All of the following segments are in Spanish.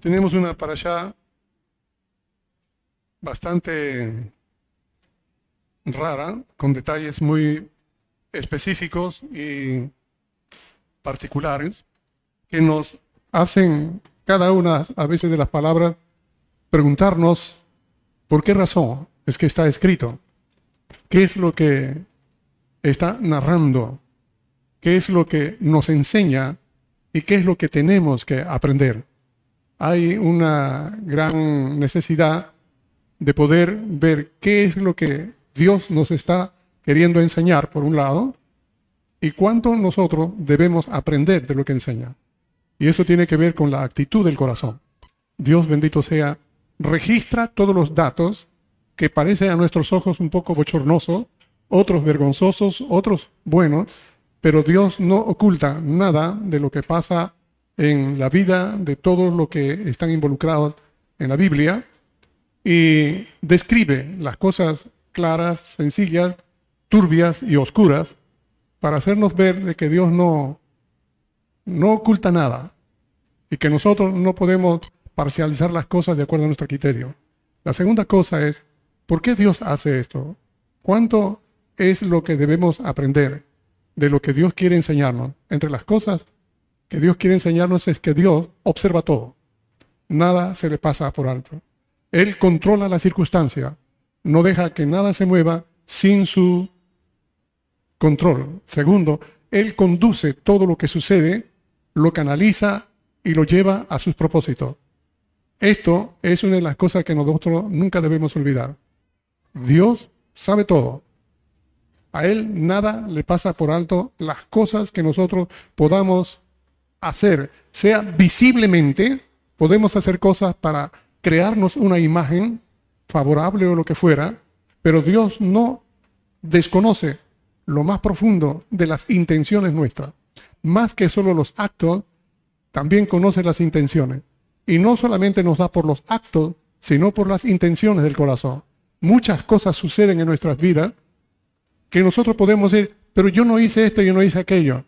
tenemos una para allá bastante rara, con detalles muy específicos y particulares, que nos hacen cada una a veces de las palabras preguntarnos por qué razón es que está escrito, qué es lo que está narrando, qué es lo que nos enseña y qué es lo que tenemos que aprender. Hay una gran necesidad de poder ver qué es lo que Dios nos está queriendo enseñar, por un lado, y cuánto nosotros debemos aprender de lo que enseña. Y eso tiene que ver con la actitud del corazón. Dios bendito sea, registra todos los datos que parecen a nuestros ojos un poco bochornosos, otros vergonzosos, otros buenos, pero Dios no oculta nada de lo que pasa en la vida de todos los que están involucrados en la Biblia y describe las cosas claras, sencillas, turbias y oscuras para hacernos ver de que Dios no, no oculta nada y que nosotros no podemos parcializar las cosas de acuerdo a nuestro criterio. La segunda cosa es, ¿por qué Dios hace esto? ¿Cuánto es lo que debemos aprender de lo que Dios quiere enseñarnos? Entre las cosas que Dios quiere enseñarnos es que Dios observa todo. Nada se le pasa por alto. Él controla la circunstancia, no deja que nada se mueva sin su control. Segundo, Él conduce todo lo que sucede, lo canaliza y lo lleva a sus propósitos. Esto es una de las cosas que nosotros nunca debemos olvidar. Dios sabe todo. A Él nada le pasa por alto las cosas que nosotros podamos hacer, sea visiblemente, podemos hacer cosas para crearnos una imagen favorable o lo que fuera, pero Dios no desconoce lo más profundo de las intenciones nuestras. Más que solo los actos, también conoce las intenciones. Y no solamente nos da por los actos, sino por las intenciones del corazón. Muchas cosas suceden en nuestras vidas que nosotros podemos decir, pero yo no hice esto, yo no hice aquello.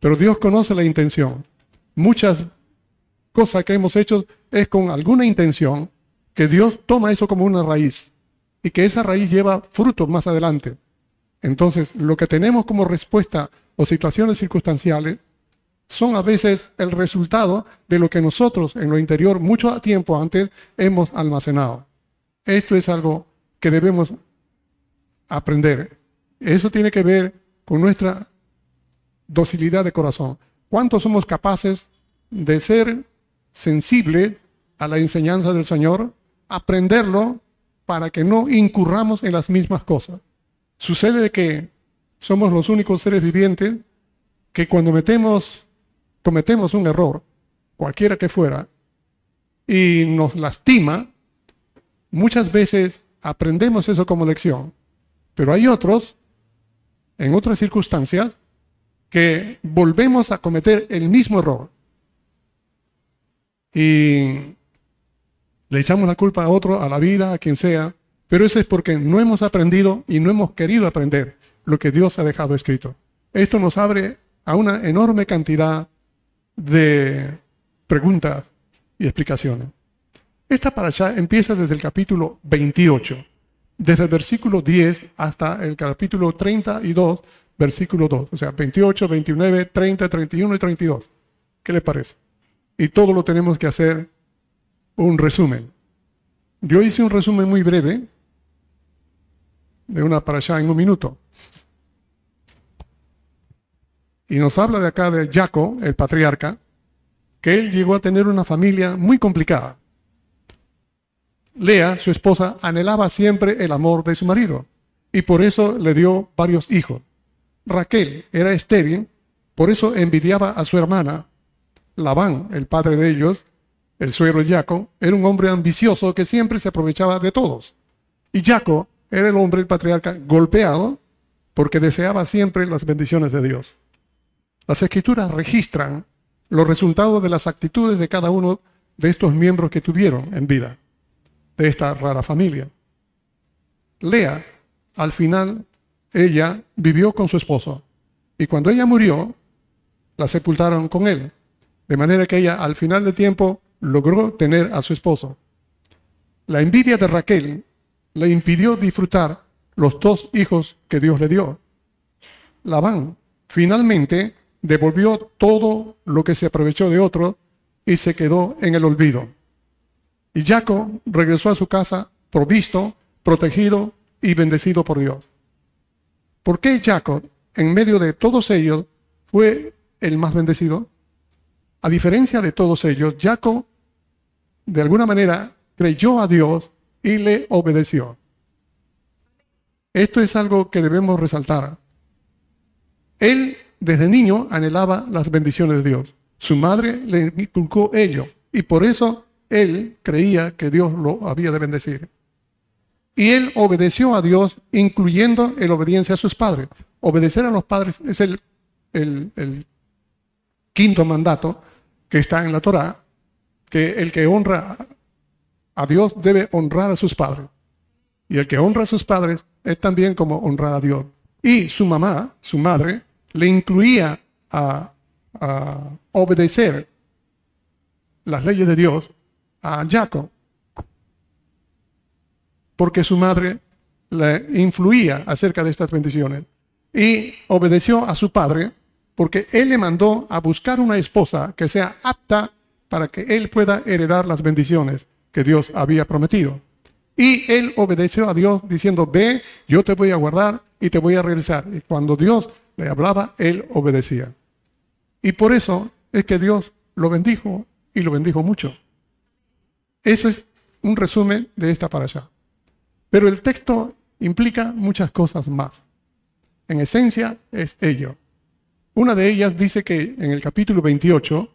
Pero Dios conoce la intención. Muchas cosas que hemos hecho es con alguna intención que Dios toma eso como una raíz y que esa raíz lleva frutos más adelante. Entonces, lo que tenemos como respuesta o situaciones circunstanciales son a veces el resultado de lo que nosotros en lo interior mucho tiempo antes hemos almacenado. Esto es algo que debemos aprender. Eso tiene que ver con nuestra docilidad de corazón. ¿Cuánto somos capaces de ser sensibles a la enseñanza del Señor, aprenderlo para que no incurramos en las mismas cosas? Sucede que somos los únicos seres vivientes que cuando metemos, cometemos un error, cualquiera que fuera, y nos lastima, muchas veces aprendemos eso como lección. Pero hay otros, en otras circunstancias, que volvemos a cometer el mismo error. Y le echamos la culpa a otro, a la vida, a quien sea, pero eso es porque no hemos aprendido y no hemos querido aprender lo que Dios ha dejado escrito. Esto nos abre a una enorme cantidad de preguntas y explicaciones. Esta paracha empieza desde el capítulo 28, desde el versículo 10 hasta el capítulo 32, versículo 2. O sea, 28, 29, 30, 31 y 32. ¿Qué le parece? Y todo lo tenemos que hacer un resumen. Yo hice un resumen muy breve de una para allá en un minuto. Y nos habla de acá de Jaco, el patriarca, que él llegó a tener una familia muy complicada. Lea, su esposa, anhelaba siempre el amor de su marido y por eso le dio varios hijos. Raquel era estéril, por eso envidiaba a su hermana. Labán, el padre de ellos, el suegro Jaco, era un hombre ambicioso que siempre se aprovechaba de todos. Y Jaco era el hombre, patriarca, golpeado porque deseaba siempre las bendiciones de Dios. Las escrituras registran los resultados de las actitudes de cada uno de estos miembros que tuvieron en vida, de esta rara familia. Lea, al final, ella vivió con su esposo y cuando ella murió, la sepultaron con él. De manera que ella al final del tiempo logró tener a su esposo. La envidia de Raquel le impidió disfrutar los dos hijos que Dios le dio. Labán finalmente devolvió todo lo que se aprovechó de otro y se quedó en el olvido. Y Jacob regresó a su casa provisto, protegido y bendecido por Dios. ¿Por qué Jacob, en medio de todos ellos, fue el más bendecido? A diferencia de todos ellos, Jacob de alguna manera creyó a Dios y le obedeció. Esto es algo que debemos resaltar. Él desde niño anhelaba las bendiciones de Dios. Su madre le inculcó ello y por eso él creía que Dios lo había de bendecir. Y él obedeció a Dios, incluyendo el obediencia a sus padres. Obedecer a los padres es el, quinto mandato que está en la Torá, que el que honra a Dios debe honrar a sus padres. Y el que honra a sus padres es también como honrar a Dios. Y su mamá, su madre, le incluía a, obedecer las leyes de Dios a Jacob, porque su madre le influía acerca de estas bendiciones. Y obedeció a su padre porque él le mandó a buscar una esposa que sea apta para que él pueda heredar las bendiciones que Dios había prometido. Y él obedeció a Dios diciendo, ve, yo te voy a guardar y te voy a regresar. Y cuando Dios le hablaba, él obedecía. Y por eso es que Dios lo bendijo y lo bendijo mucho. Eso es un resumen de esta para. Pero el texto implica muchas cosas más. En esencia es ello. Una de ellas dice que en el capítulo 28,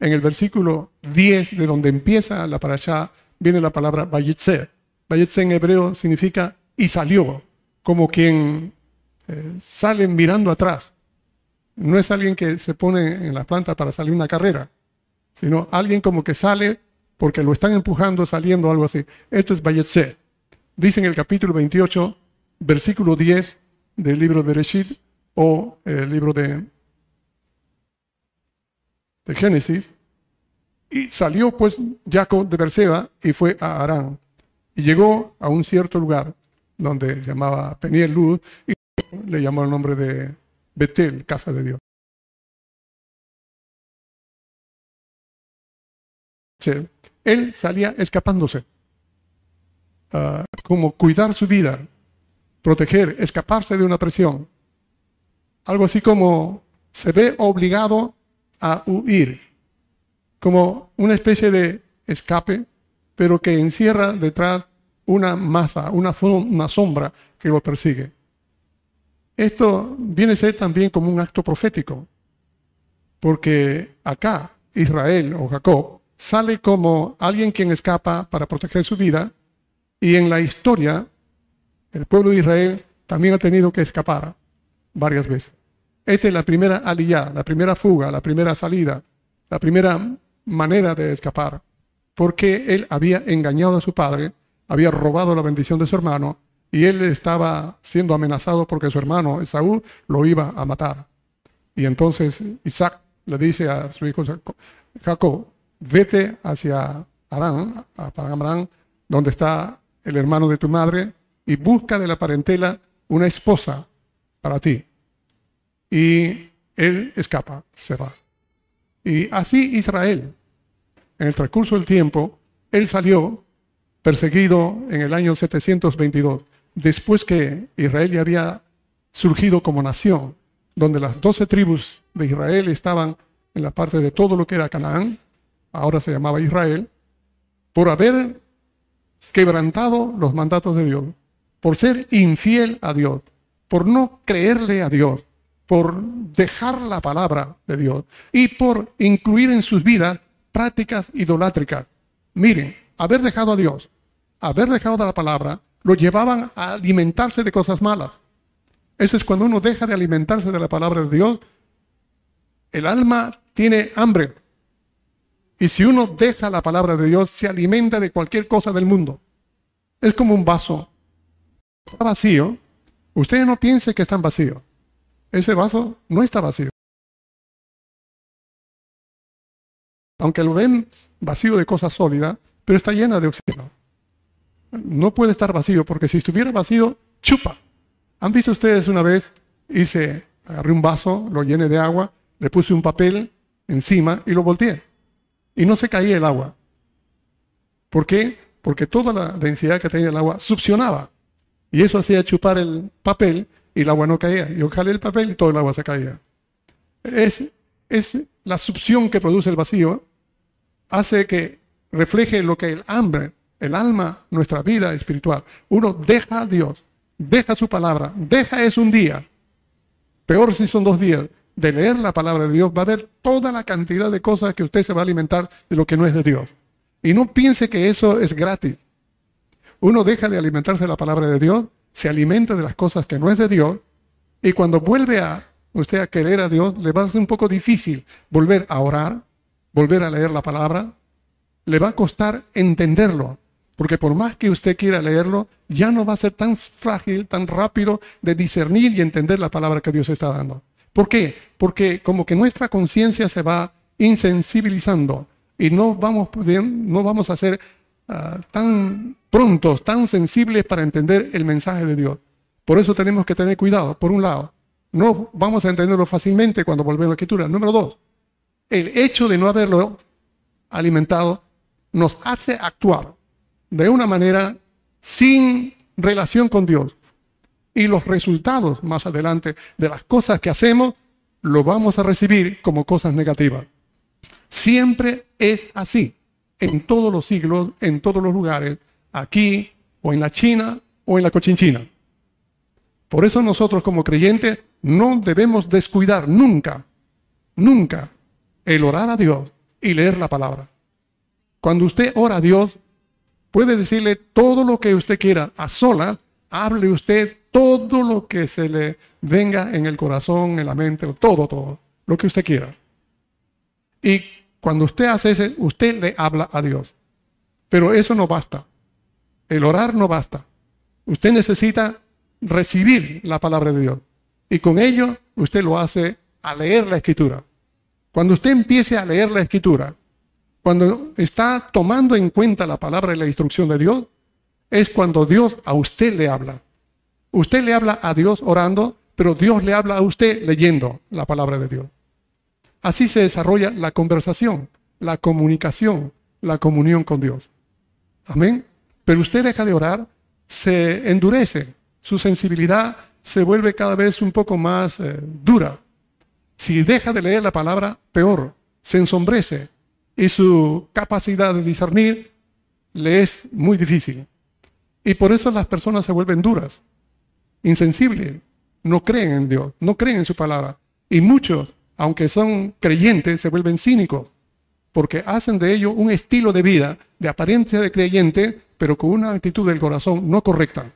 en el versículo 10, de donde empieza la allá viene la palabra Bayetze. Bayetze en hebreo significa y salió, como quien eh, sale mirando atrás. No es alguien que se pone en la planta para salir una carrera, sino alguien como que sale porque lo están empujando, saliendo, algo así. Esto es Bayetze. Dice en el capítulo 28, versículo 10 del libro de Bereshit o el libro de de Génesis, y salió pues Jacob de Berseba y fue a Arán. Y llegó a un cierto lugar donde llamaba Peniel Luz y le llamó el nombre de Betel, casa de Dios. Él salía escapándose, ah, como cuidar su vida, proteger, escaparse de una presión. Algo así como se ve obligado a huir, como una especie de escape, pero que encierra detrás una masa, una, una sombra que lo persigue. Esto viene a ser también como un acto profético, porque acá Israel o Jacob sale como alguien quien escapa para proteger su vida, y en la historia el pueblo de Israel también ha tenido que escapar varias veces. Esta es la primera aliyah, la primera fuga, la primera salida, la primera manera de escapar, porque él había engañado a su padre, había robado la bendición de su hermano y él estaba siendo amenazado porque su hermano Esaú lo iba a matar. Y entonces Isaac le dice a su hijo Jacob, vete hacia Arán, a Paramrán, donde está el hermano de tu madre, y busca de la parentela una esposa para ti y él escapa, se va. Y así Israel, en el transcurso del tiempo, él salió perseguido en el año 722, después que Israel ya había surgido como nación, donde las doce tribus de Israel estaban en la parte de todo lo que era Canaán, ahora se llamaba Israel, por haber quebrantado los mandatos de Dios, por ser infiel a Dios, por no creerle a Dios, por dejar la palabra de Dios y por incluir en sus vidas prácticas idolátricas. Miren, haber dejado a Dios, haber dejado de la palabra, lo llevaban a alimentarse de cosas malas. Eso es cuando uno deja de alimentarse de la palabra de Dios, el alma tiene hambre. Y si uno deja la palabra de Dios, se alimenta de cualquier cosa del mundo. Es como un vaso. Está vacío. Usted no piense que está vacío ese vaso no está vacío. aunque lo ven vacío de cosas sólidas, pero está llena de oxígeno. No puede estar vacío, porque si estuviera vacío, chupa. ¿Han visto ustedes una vez? Hice, agarré un vaso, lo llené de agua, le puse un papel encima y lo volteé. Y no se caía el agua. ¿Por qué? Porque toda la densidad que tenía el agua succionaba. Y eso hacía chupar el papel y el agua no caía. Yo jalé el papel y todo el agua se caía. Es, es la succión que produce el vacío, hace que refleje lo que el hambre, el alma, nuestra vida espiritual. Uno deja a Dios, deja su palabra, deja es un día. Peor si son dos días de leer la palabra de Dios, va a ver toda la cantidad de cosas que usted se va a alimentar de lo que no es de Dios. Y no piense que eso es gratis. Uno deja de alimentarse de la palabra de Dios, se alimenta de las cosas que no es de Dios, y cuando vuelve a usted a querer a Dios, le va a ser un poco difícil volver a orar, volver a leer la palabra, le va a costar entenderlo, porque por más que usted quiera leerlo, ya no va a ser tan frágil, tan rápido de discernir y entender la palabra que Dios está dando. ¿Por qué? Porque como que nuestra conciencia se va insensibilizando y no vamos, no vamos a ser ah, tan prontos, tan sensibles para entender el mensaje de Dios. Por eso tenemos que tener cuidado, por un lado. No vamos a entenderlo fácilmente cuando volvemos a la escritura. Número dos, el hecho de no haberlo alimentado nos hace actuar de una manera sin relación con Dios y los resultados más adelante de las cosas que hacemos lo vamos a recibir como cosas negativas. Siempre es así, en todos los siglos, en todos los lugares, aquí o en la China o en la Cochinchina. Por eso nosotros como creyentes no debemos descuidar nunca, nunca el orar a Dios y leer la palabra. Cuando usted ora a Dios, puede decirle todo lo que usted quiera a sola, hable usted todo lo que se le venga en el corazón, en la mente, todo, todo, lo que usted quiera. Y cuando usted hace eso, usted le habla a Dios. Pero eso no basta. El orar no basta. Usted necesita recibir la palabra de Dios. Y con ello usted lo hace a leer la escritura. Cuando usted empiece a leer la escritura, cuando está tomando en cuenta la palabra y la instrucción de Dios, es cuando Dios a usted le habla. Usted le habla a Dios orando, pero Dios le habla a usted leyendo la palabra de Dios. Así se desarrolla la conversación, la comunicación, la comunión con Dios. Amén. Pero usted deja de orar, se endurece, su sensibilidad se vuelve cada vez un poco más eh, dura. Si deja de leer la palabra, peor, se ensombrece y su capacidad de discernir le es muy difícil. Y por eso las personas se vuelven duras insensibles, no creen en Dios, no creen en su palabra. Y muchos, aunque son creyentes, se vuelven cínicos, porque hacen de ello un estilo de vida de apariencia de creyente, pero con una actitud del corazón no correcta.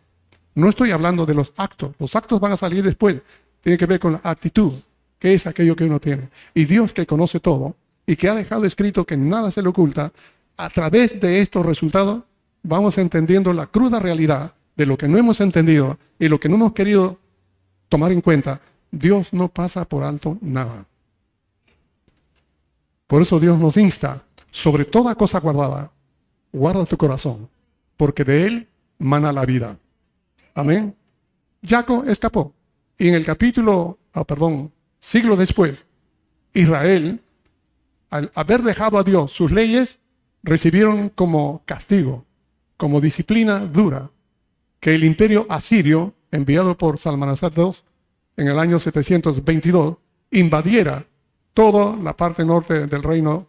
No estoy hablando de los actos, los actos van a salir después, tiene que ver con la actitud, que es aquello que uno tiene. Y Dios que conoce todo y que ha dejado escrito que nada se le oculta, a través de estos resultados vamos entendiendo la cruda realidad de lo que no hemos entendido y lo que no hemos querido tomar en cuenta, Dios no pasa por alto nada. Por eso Dios nos insta, sobre toda cosa guardada, guarda tu corazón, porque de él mana la vida. Amén. Jacob escapó. Y en el capítulo, ah, perdón, siglo después, Israel, al haber dejado a Dios sus leyes, recibieron como castigo, como disciplina dura, que el imperio asirio, enviado por Salmanasar II en el año 722, invadiera toda la parte norte del reino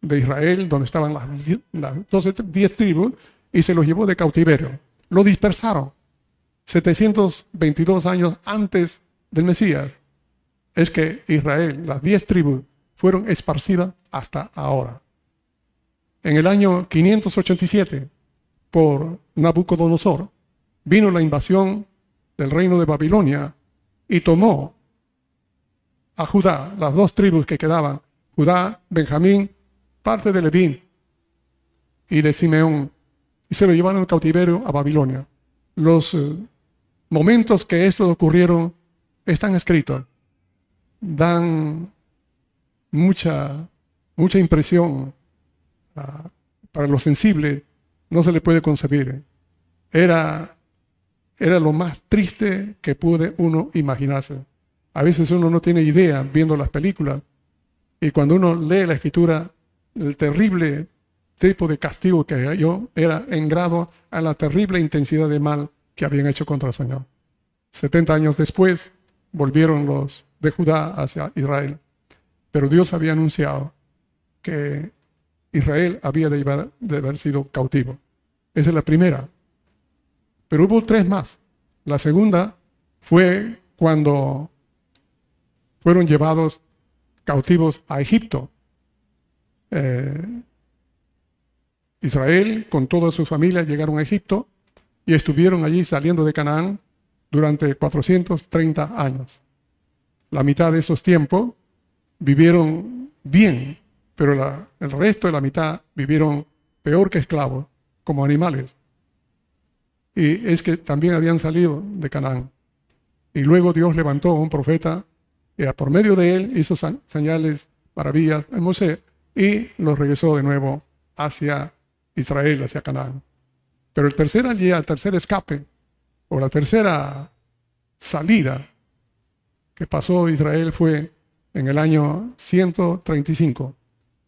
de Israel, donde estaban las, las 12, 10 tribus, y se los llevó de cautiverio. Lo dispersaron. 722 años antes del Mesías, es que Israel, las 10 tribus, fueron esparcidas hasta ahora. En el año 587, por Nabucodonosor, vino la invasión del reino de Babilonia y tomó a Judá, las dos tribus que quedaban, Judá, Benjamín, parte de Levín y de Simeón, y se lo llevaron en cautiverio a Babilonia. Los eh, momentos que estos ocurrieron están escritos, dan mucha, mucha impresión ah, para lo sensible, no se le puede concebir. Era, era lo más triste que puede uno imaginarse. A veces uno no tiene idea viendo las películas y cuando uno lee la escritura, el terrible tipo de castigo que yo era en grado a la terrible intensidad de mal que habían hecho contra el Señor. 70 años después volvieron los de Judá hacia Israel, pero Dios había anunciado que Israel había de, haber sido cautivo. Esa es la primera. Pero hubo tres más. La segunda fue cuando fueron llevados cautivos a Egipto. Eh, Israel con toda su familia llegaron a Egipto y estuvieron allí saliendo de Canaán durante 430 años. La mitad de esos tiempos vivieron bien, pero el resto de la mitad vivieron peor que esclavos, como animales. Y es que también habían salido de Canaán. Y luego Dios levantó a un profeta, y por medio de él hizo señales, maravillas en Moisés, y los regresó de nuevo hacia Israel, hacia Canaán. Pero el tercer día, el tercer escape, o la tercera salida que pasó Israel fue en el año 135,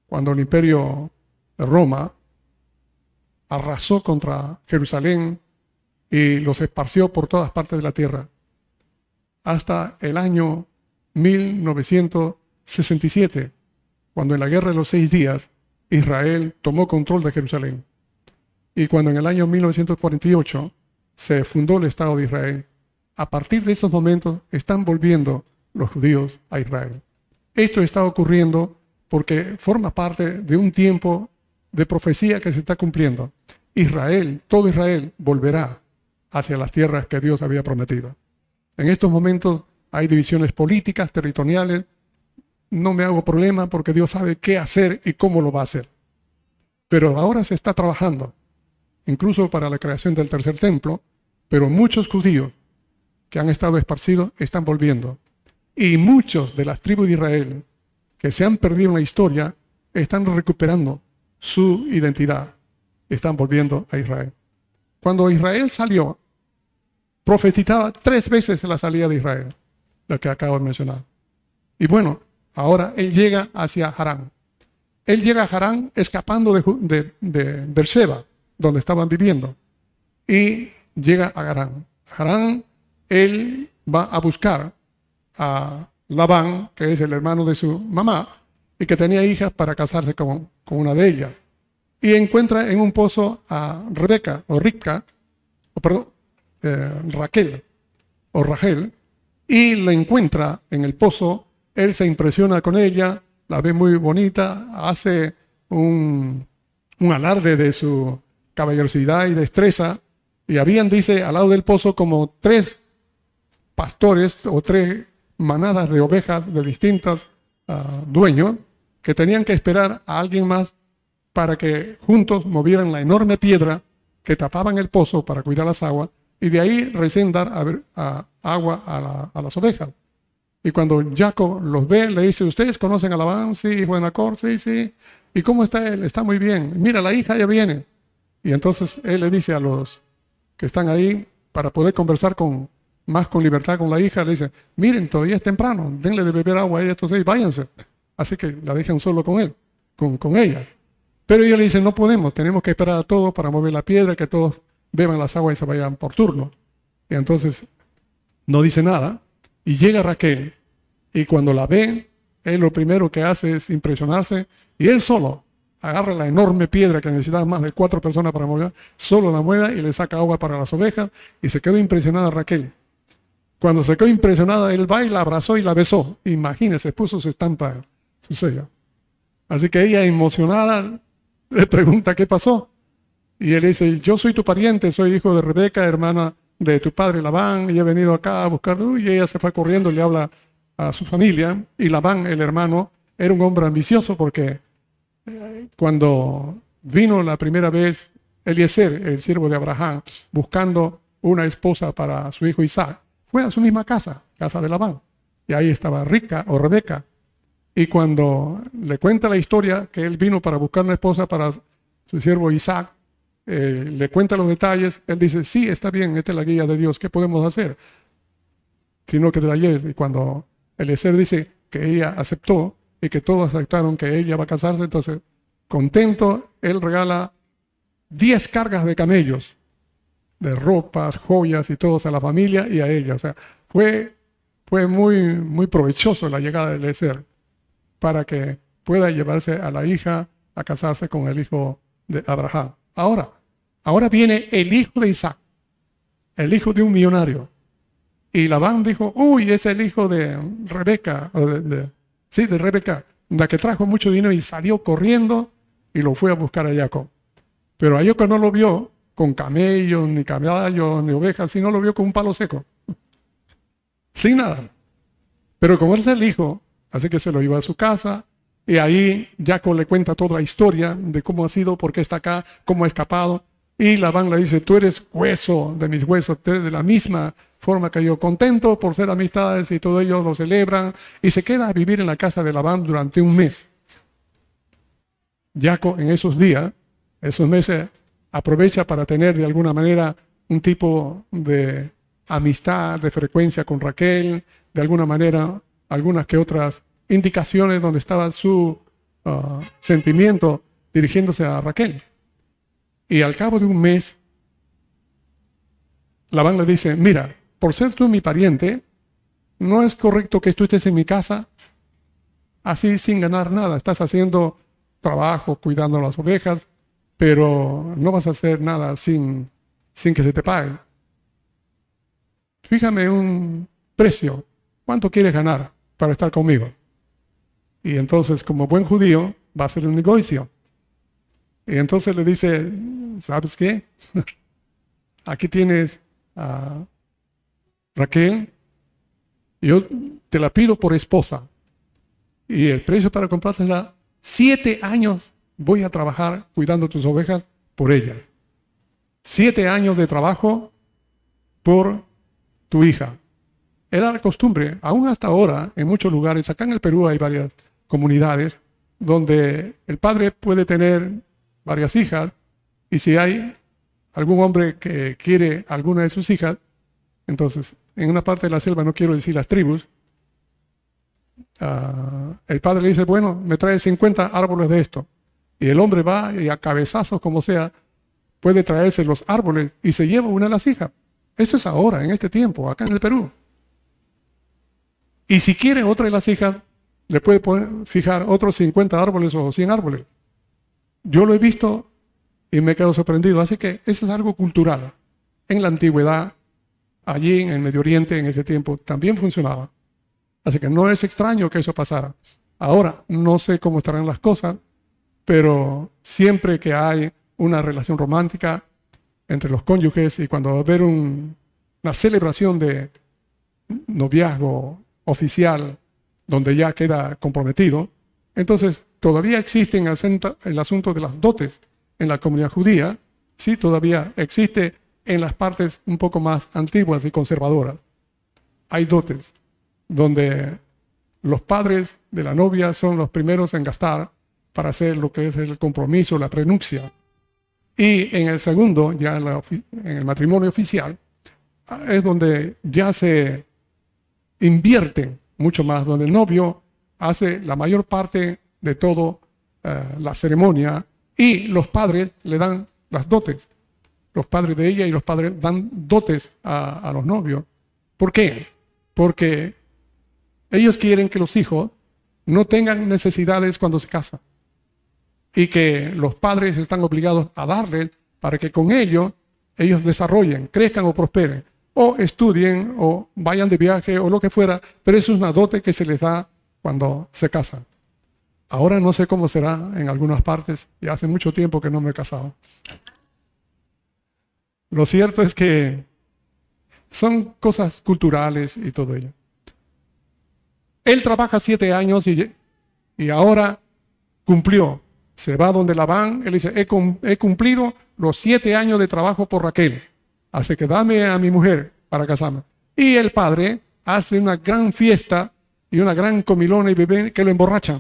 cuando el imperio de Roma arrasó contra Jerusalén y los esparció por todas partes de la tierra, hasta el año 1967, cuando en la guerra de los seis días Israel tomó control de Jerusalén. Y cuando en el año 1948 se fundó el Estado de Israel, a partir de esos momentos están volviendo los judíos a Israel. Esto está ocurriendo porque forma parte de un tiempo de profecía que se está cumpliendo. Israel, todo Israel, volverá hacia las tierras que Dios había prometido. En estos momentos hay divisiones políticas, territoriales, no me hago problema porque Dios sabe qué hacer y cómo lo va a hacer. Pero ahora se está trabajando, incluso para la creación del tercer templo, pero muchos judíos que han estado esparcidos están volviendo. Y muchos de las tribus de Israel que se han perdido en la historia están recuperando su identidad, están volviendo a Israel. Cuando Israel salió, profetizaba tres veces la salida de Israel, lo que acabo de mencionar. Y bueno, Ahora él llega hacia Harán. Él llega a Harán escapando de, Beersheba, donde estaban viviendo, y llega a Harán. Harán, él va a buscar a Labán, que es el hermano de su mamá, y que tenía hijas para casarse con, una de ellas. Y encuentra en un pozo a Rebeca, o Rica, o perdón, eh, Raquel, o Rachel, y la encuentra en el pozo él se impresiona con ella, la ve muy bonita, hace un, alarde de su caballerosidad y destreza. Y habían, dice, al lado del pozo como tres pastores o tres manadas de ovejas de distintos ah, dueños que tenían que esperar a alguien más para que juntos movieran la enorme piedra que tapaban el pozo para cuidar las aguas y de ahí recién dar agua a las ovejas. Y cuando Jacob los ve, le dice, ¿ustedes conocen a Labán? Sí, Buenacor, sí, sí. ¿Y cómo está él? Está muy bien. Mira, la hija ya viene. Y entonces él le dice a los que están ahí, para poder conversar con, más con libertad con la hija, le dice, miren, todavía es temprano, denle de beber agua a ella, entonces váyanse. Así que la dejan solo con él, con ella. Pero ella le dice, no podemos, tenemos que esperar a todos para mover la piedra, que todos beban las aguas y se vayan por turno. Y entonces no dice nada, y llega Raquel y cuando la ve, él lo primero que hace es impresionarse y él solo agarra la enorme piedra que necesitaba más de cuatro personas para mover, solo la mueve y le saca agua para las ovejas y se quedó impresionada Raquel. Cuando se quedó impresionada, él va y la abrazó y la besó. Imagínese, puso su estampa, su sello. Así que ella, emocionada, le pregunta qué pasó. Y él dice, yo soy tu pariente, soy hijo de Rebeca, hermana de tu padre Labán y he venido acá a buscar. Y ella se fue corriendo y le habla a su familia. Y Labán, el hermano, era un hombre ambicioso porque eh, cuando vino la primera vez Eliezer, el siervo de Abraham, buscando una esposa para su hijo Isaac, fue a su misma casa, casa de Labán. Y ahí estaba Rica o Rebeca. Y cuando le cuenta la historia que él vino para buscar una esposa para su siervo Isaac, eh, le cuenta los detalles, él dice, sí, está bien, esta es la guía de Dios, ¿qué podemos hacer? Sino que de ayer, y cuando Eliezer dice que ella aceptó y que todos aceptaron que ella va a casarse, entonces, contento, él regala 10 cargas de camellos, de ropas, joyas y todos a la familia y a ella. O sea, fue, fue muy, muy provechoso la llegada de Eliezer para que pueda llevarse a la hija a casarse con el hijo de Abraham. Ahora, ahora viene el hijo de Isaac, el hijo de un millonario. Y Labán dijo, uy, es el hijo de Rebeca, sí, de Rebeca, la que trajo mucho dinero y salió corriendo y lo fue a buscar a Jacob. Pero a Jacob no lo vio con camellos, ni caballos, ni ovejas, sino lo vio con un palo seco. Sin nada. Pero como es el hijo, así que se lo lleva a su casa, y ahí Jacob le cuenta toda la historia de cómo ha sido, por qué está acá, cómo ha escapado. Y Labán le dice, tú eres hueso de mis huesos, de la misma forma que yo, contento por ser amistades y todo ello lo celebran y se queda a vivir en la casa de Labán durante un mes. Jacob en esos días, esos meses, aprovecha para tener de alguna manera un tipo de amistad, de frecuencia con Raquel, de alguna manera algunas que otras indicaciones donde estaba su uh, sentimiento dirigiéndose a Raquel. Y al cabo de un mes, Labán le dice, mira, por ser tú mi pariente, no es correcto que tú estés en mi casa así sin ganar nada. Estás haciendo trabajo, cuidando las ovejas, pero no vas a hacer nada sin, sin que se te pague. Fíjame un precio. ¿Cuánto quieres ganar para estar conmigo? Y entonces, como buen judío, va a ser un negocio. Y entonces le dice, ¿sabes qué? Aquí tienes a Raquel, yo te la pido por esposa. Y el precio para comprarla, siete años voy a trabajar cuidando tus ovejas por ella. Siete años de trabajo por tu hija. Era la costumbre, aún hasta ahora, en muchos lugares, acá en el Perú hay varias comunidades donde el padre puede tener varias hijas y si hay algún hombre que quiere alguna de sus hijas, entonces en una parte de la selva, no quiero decir las tribus, ah, el padre le dice, bueno, me trae 50 árboles de esto. Y el hombre va y a cabezazos, como sea, puede traerse los árboles y se lleva una de las hijas. Eso es ahora, en este tiempo, acá en el Perú. Y si quiere otra de las hijas, le puede fijar otros 50 árboles o 100 árboles. Yo lo he visto y me quedo sorprendido. Así que eso es algo cultural. En la antigüedad, allí en el Medio Oriente, en ese tiempo, también funcionaba. Así que no es extraño que eso pasara. Ahora, no sé cómo estarán las cosas, pero siempre que hay una relación romántica entre los cónyuges y cuando va a haber una celebración de noviazgo oficial donde ya queda comprometido, entonces todavía existe el, el asunto de las dotes en la comunidad judía, sí, todavía existe en las partes un poco más antiguas y conservadoras. Hay dotes donde los padres de la novia son los primeros en gastar para hacer lo que es el compromiso, la prenupcia. Y en el segundo, ya en el matrimonio oficial, es donde ya se invierten mucho más, donde el novio hace la mayor parte de todo eh, la ceremonia y los padres le dan las dotes. Los padres de ella y los padres dan dotes a, a los novios. ¿Por qué? Porque ellos quieren que los hijos no tengan necesidades cuando se casan y que los padres están obligados a darles para que con ello ellos desarrollen, crezcan o prosperen o estudien o vayan de viaje o lo que fuera, pero eso es una dote que se les da cuando se casan. Ahora no sé cómo será en algunas partes y hace mucho tiempo que no me he casado. Lo cierto es que son cosas culturales y todo ello. Él trabaja siete años y, y ahora cumplió. Se va donde la van, él dice, he, he cumplido los siete años de trabajo por Raquel. Así que dame a mi mujer para casarme. Y el padre hace una gran fiesta y una gran comilona y bebé que lo emborracha.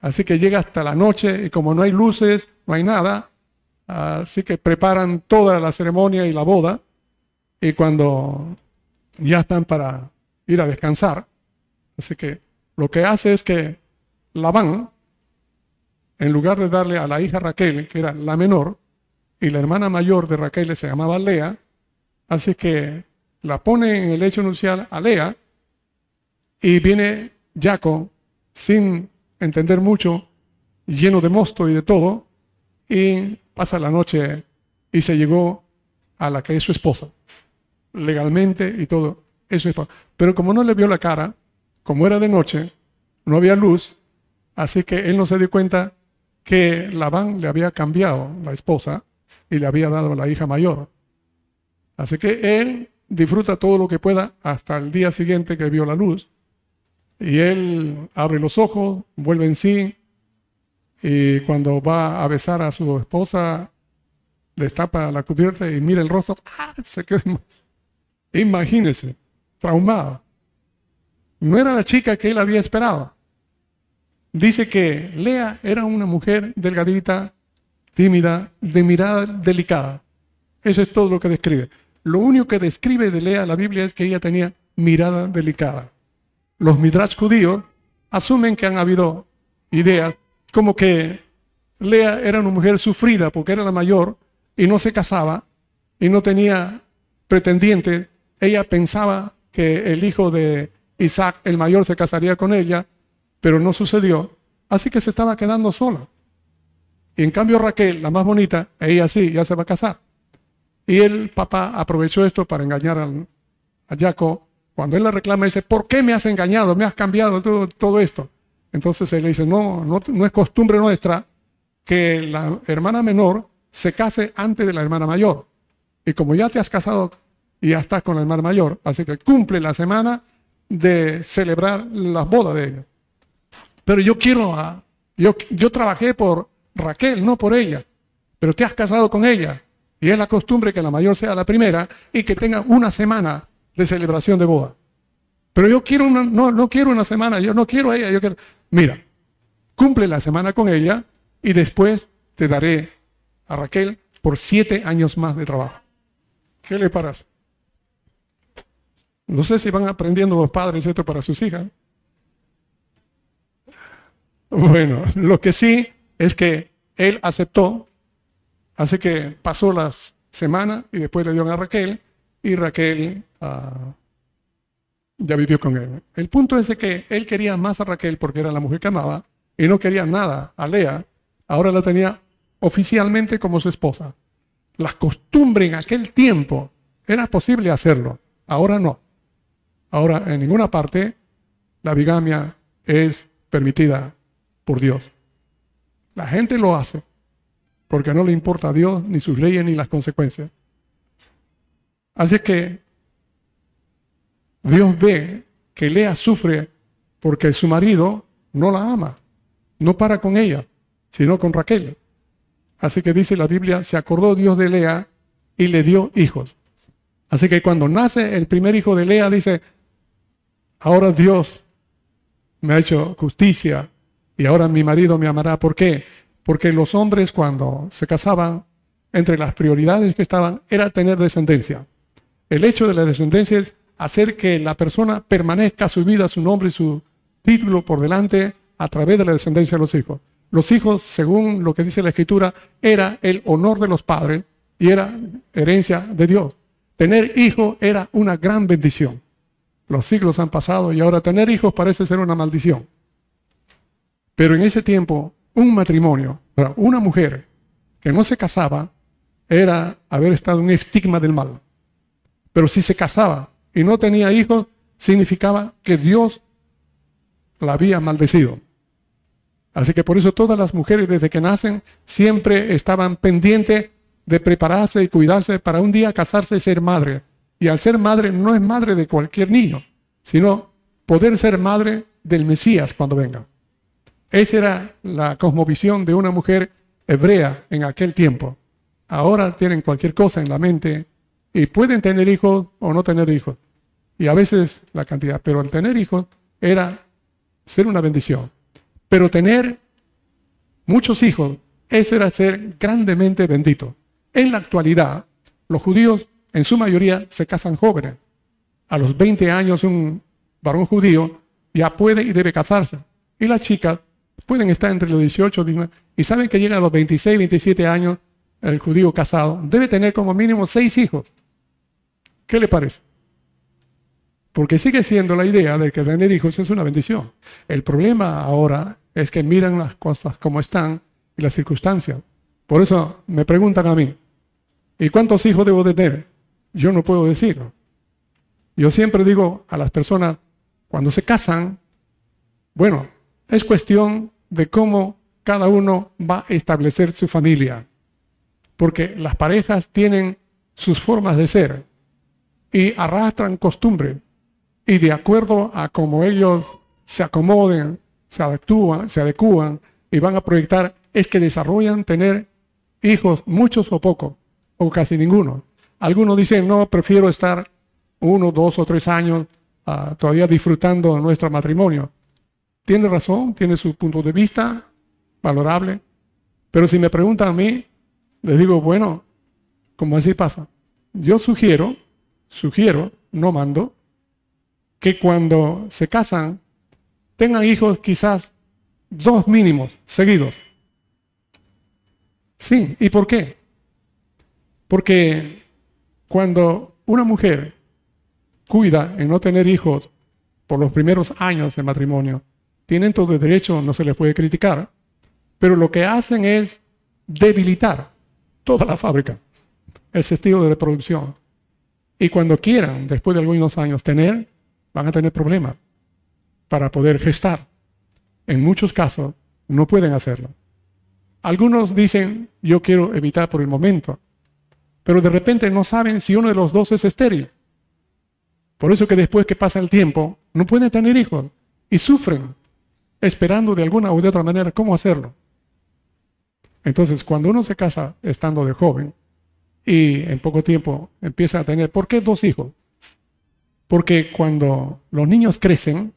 Así que llega hasta la noche y como no hay luces, no hay nada, así que preparan toda la ceremonia y la boda y cuando ya están para ir a descansar, así que lo que hace es que Labán, en lugar de darle a la hija Raquel, que era la menor, y la hermana mayor de Raquel se llamaba Lea, así que la pone en el lecho nupcial a Lea y viene Jacob sin entender mucho, lleno de mosto y de todo, y pasa la noche y se llegó a la que es su esposa, legalmente y todo, es su esposa. Pero como no le vio la cara, como era de noche, no había luz, así que él no se dio cuenta que Labán le había cambiado la esposa y le había dado la hija mayor. Así que él disfruta todo lo que pueda hasta el día siguiente que vio la luz. Y él abre los ojos, vuelve en sí, y cuando va a besar a su esposa, destapa la cubierta y mira el rostro, ¡ah! se queda, imagínese, traumado. No era la chica que él había esperado. Dice que Lea era una mujer delgadita, tímida, de mirada delicada. Eso es todo lo que describe. Lo único que describe de Lea la Biblia es que ella tenía mirada delicada. Los midrash judíos asumen que han habido ideas como que Lea era una mujer sufrida porque era la mayor y no se casaba y no tenía pretendiente. Ella pensaba que el hijo de Isaac, el mayor, se casaría con ella, pero no sucedió. Así que se estaba quedando sola. Y en cambio Raquel, la más bonita, ella sí, ya se va a casar. Y el papá aprovechó esto para engañar a Jacob. Cuando él le reclama, dice, ¿por qué me has engañado? ¿Me has cambiado todo, esto? Entonces él le dice, no, no, es costumbre nuestra que la hermana menor se case antes de la hermana mayor. Y como ya te has casado y ya estás con la hermana mayor, así que cumple la semana de celebrar las bodas de ella. Pero yo quiero, yo trabajé por Raquel, no por ella, pero te has casado con ella. Y es la costumbre que la mayor sea la primera y que tenga una semana de celebración de boda. Pero yo quiero una, no, no quiero una semana, yo no quiero a ella, yo quiero. Mira, cumple la semana con ella y después te daré a Raquel por siete años más de trabajo. ¿Qué le parece? No sé si van aprendiendo los padres esto para sus hijas. Bueno, lo que sí es que él aceptó, así que pasó las semanas y después le dio a Raquel y Raquel uh, ya vivió con él. El punto es que él quería más a Raquel porque era la mujer que amaba y no quería nada a Lea. Ahora la tenía oficialmente como su esposa. La costumbre en aquel tiempo era posible hacerlo, ahora no. Ahora en ninguna parte la bigamia es permitida por Dios. La gente lo hace porque no le importa a Dios ni sus leyes ni las consecuencias. Así que Dios ve que Lea sufre porque su marido no la ama, no para con ella, sino con Raquel. Así que dice la Biblia, se acordó Dios de Lea y le dio hijos. Así que cuando nace el primer hijo de Lea, dice, ahora Dios me ha hecho justicia y ahora mi marido me amará. ¿Por qué? Porque los hombres cuando se casaban, entre las prioridades que estaban era tener descendencia. El hecho de la descendencia es hacer que la persona permanezca su vida, su nombre y su título por delante a través de la descendencia de los hijos. Los hijos, según lo que dice la Escritura, era el honor de los padres y era herencia de Dios. Tener hijos era una gran bendición. Los siglos han pasado y ahora tener hijos parece ser una maldición. Pero en ese tiempo, un matrimonio, una mujer que no se casaba, era haber estado un estigma del mal. Pero si se casaba y no tenía hijos, significaba que Dios la había maldecido. Así que por eso todas las mujeres desde que nacen siempre estaban pendientes de prepararse y cuidarse para un día casarse y ser madre. Y al ser madre no es madre de cualquier niño, sino poder ser madre del Mesías cuando venga. Esa era la cosmovisión de una mujer hebrea en aquel tiempo. Ahora tienen cualquier cosa en la mente y pueden tener hijos o no tener hijos. Y a veces la cantidad, pero al tener hijos era ser una bendición. Pero tener muchos hijos, eso era ser grandemente bendito. En la actualidad, los judíos en su mayoría se casan jóvenes. A los 20 años un varón judío ya puede y debe casarse. Y las chicas pueden estar entre los 18 y 19 y saben que llega a los 26, 27 años el judío casado. Debe tener como mínimo seis hijos. ¿Qué le parece? Porque sigue siendo la idea de que tener hijos es una bendición. El problema ahora es que miran las cosas como están y las circunstancias. Por eso me preguntan a mí, ¿y cuántos hijos debo tener? Yo no puedo decirlo. Yo siempre digo a las personas, cuando se casan, bueno, es cuestión de cómo cada uno va a establecer su familia. Porque las parejas tienen sus formas de ser y arrastran costumbre. Y de acuerdo a cómo ellos se acomoden, se adecúan, se adecúan y van a proyectar, es que desarrollan tener hijos, muchos o pocos, o casi ninguno. Algunos dicen, no, prefiero estar uno, dos o tres años uh, todavía disfrutando nuestro matrimonio. Tiene razón, tiene su punto de vista valorable, pero si me preguntan a mí, les digo, bueno, como así pasa, yo sugiero, sugiero, no mando, que cuando se casan tengan hijos quizás dos mínimos seguidos. Sí, ¿y por qué? Porque cuando una mujer cuida en no tener hijos por los primeros años de matrimonio, tienen todo el derecho, no se les puede criticar, pero lo que hacen es debilitar toda la fábrica, el estilo de reproducción. Y cuando quieran, después de algunos años, tener, van a tener problemas para poder gestar. En muchos casos no pueden hacerlo. Algunos dicen, yo quiero evitar por el momento, pero de repente no saben si uno de los dos es estéril. Por eso que después que pasa el tiempo, no pueden tener hijos y sufren esperando de alguna u de otra manera cómo hacerlo. Entonces, cuando uno se casa estando de joven y en poco tiempo empieza a tener, ¿por qué dos hijos? Porque cuando los niños crecen,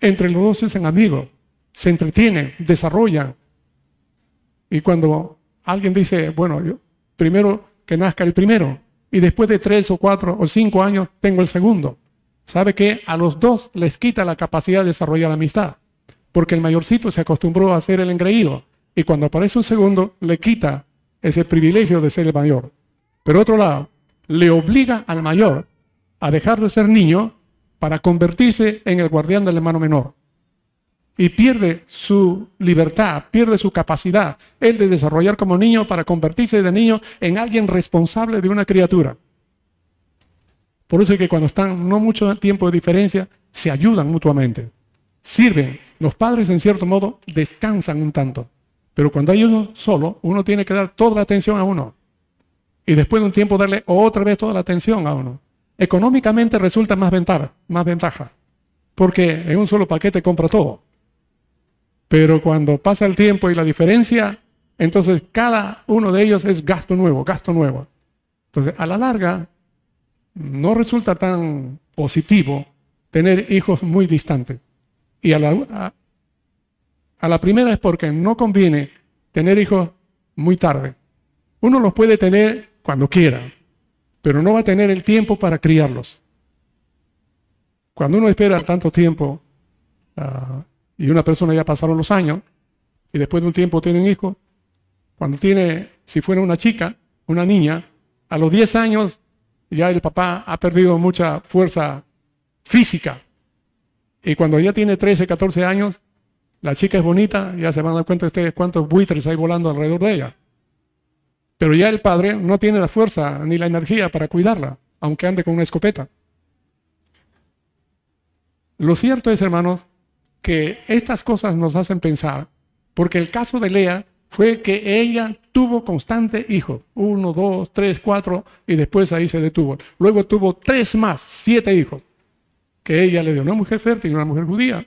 entre los dos se hacen amigos, se entretienen, desarrollan. Y cuando alguien dice, bueno, yo, primero que nazca el primero, y después de tres o cuatro o cinco años tengo el segundo, sabe que a los dos les quita la capacidad de desarrollar amistad, porque el mayorcito se acostumbró a ser el engreído, y cuando aparece un segundo le quita ese privilegio de ser el mayor. Pero otro lado, le obliga al mayor a dejar de ser niño para convertirse en el guardián del hermano menor. Y pierde su libertad, pierde su capacidad, él de desarrollar como niño para convertirse de niño en alguien responsable de una criatura. Por eso es que cuando están no mucho tiempo de diferencia, se ayudan mutuamente, sirven. Los padres, en cierto modo, descansan un tanto. Pero cuando hay uno solo, uno tiene que dar toda la atención a uno. Y después de un tiempo darle otra vez toda la atención a uno. Económicamente resulta más ventaja, más ventaja, porque en un solo paquete compra todo. Pero cuando pasa el tiempo y la diferencia, entonces cada uno de ellos es gasto nuevo, gasto nuevo. Entonces, a la larga, no resulta tan positivo tener hijos muy distantes. Y a la, a la primera es porque no conviene tener hijos muy tarde. Uno los puede tener cuando quiera, pero no va a tener el tiempo para criarlos. Cuando uno espera tanto tiempo ah, y una persona ya pasaron los años y después de un tiempo tiene un hijo, cuando tiene, si fuera una chica, una niña, a los 10 años ya el papá ha perdido mucha fuerza física. Y cuando ya tiene 13, 14 años, la chica es bonita, ya se van a dar cuenta ustedes cuántos buitres hay volando alrededor de ella. Pero ya el padre no tiene la fuerza ni la energía para cuidarla, aunque ande con una escopeta. Lo cierto es, hermanos, que estas cosas nos hacen pensar, porque el caso de Lea fue que ella tuvo constante hijos, uno, dos, tres, cuatro, y después ahí se detuvo. Luego tuvo tres más, siete hijos, que ella le dio una mujer fértil, una mujer judía.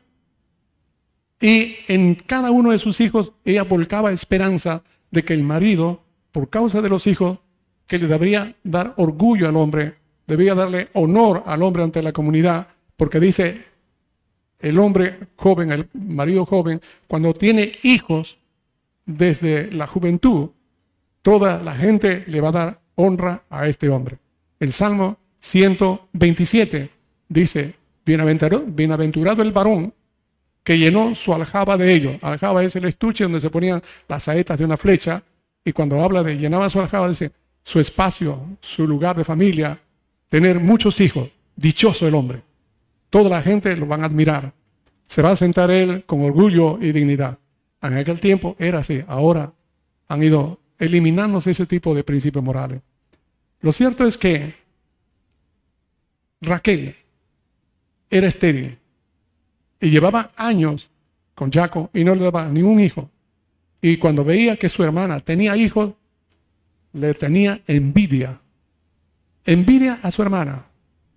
Y en cada uno de sus hijos ella volcaba esperanza de que el marido por causa de los hijos, que le debería dar orgullo al hombre, debía darle honor al hombre ante la comunidad, porque dice, el hombre joven, el marido joven, cuando tiene hijos desde la juventud, toda la gente le va a dar honra a este hombre. El Salmo 127 dice, bienaventurado, bienaventurado el varón que llenó su aljaba de ellos. Aljaba es el estuche donde se ponían las saetas de una flecha y cuando habla de llenaba su aljaba dice su espacio, su lugar de familia, tener muchos hijos. Dichoso el hombre. Toda la gente lo van a admirar. Se va a sentar él con orgullo y dignidad. En aquel tiempo era así. Ahora han ido eliminándose ese tipo de principios morales. Lo cierto es que Raquel era estéril y llevaba años con Jaco y no le daba ningún hijo. Y cuando veía que su hermana tenía hijos, le tenía envidia. Envidia a su hermana.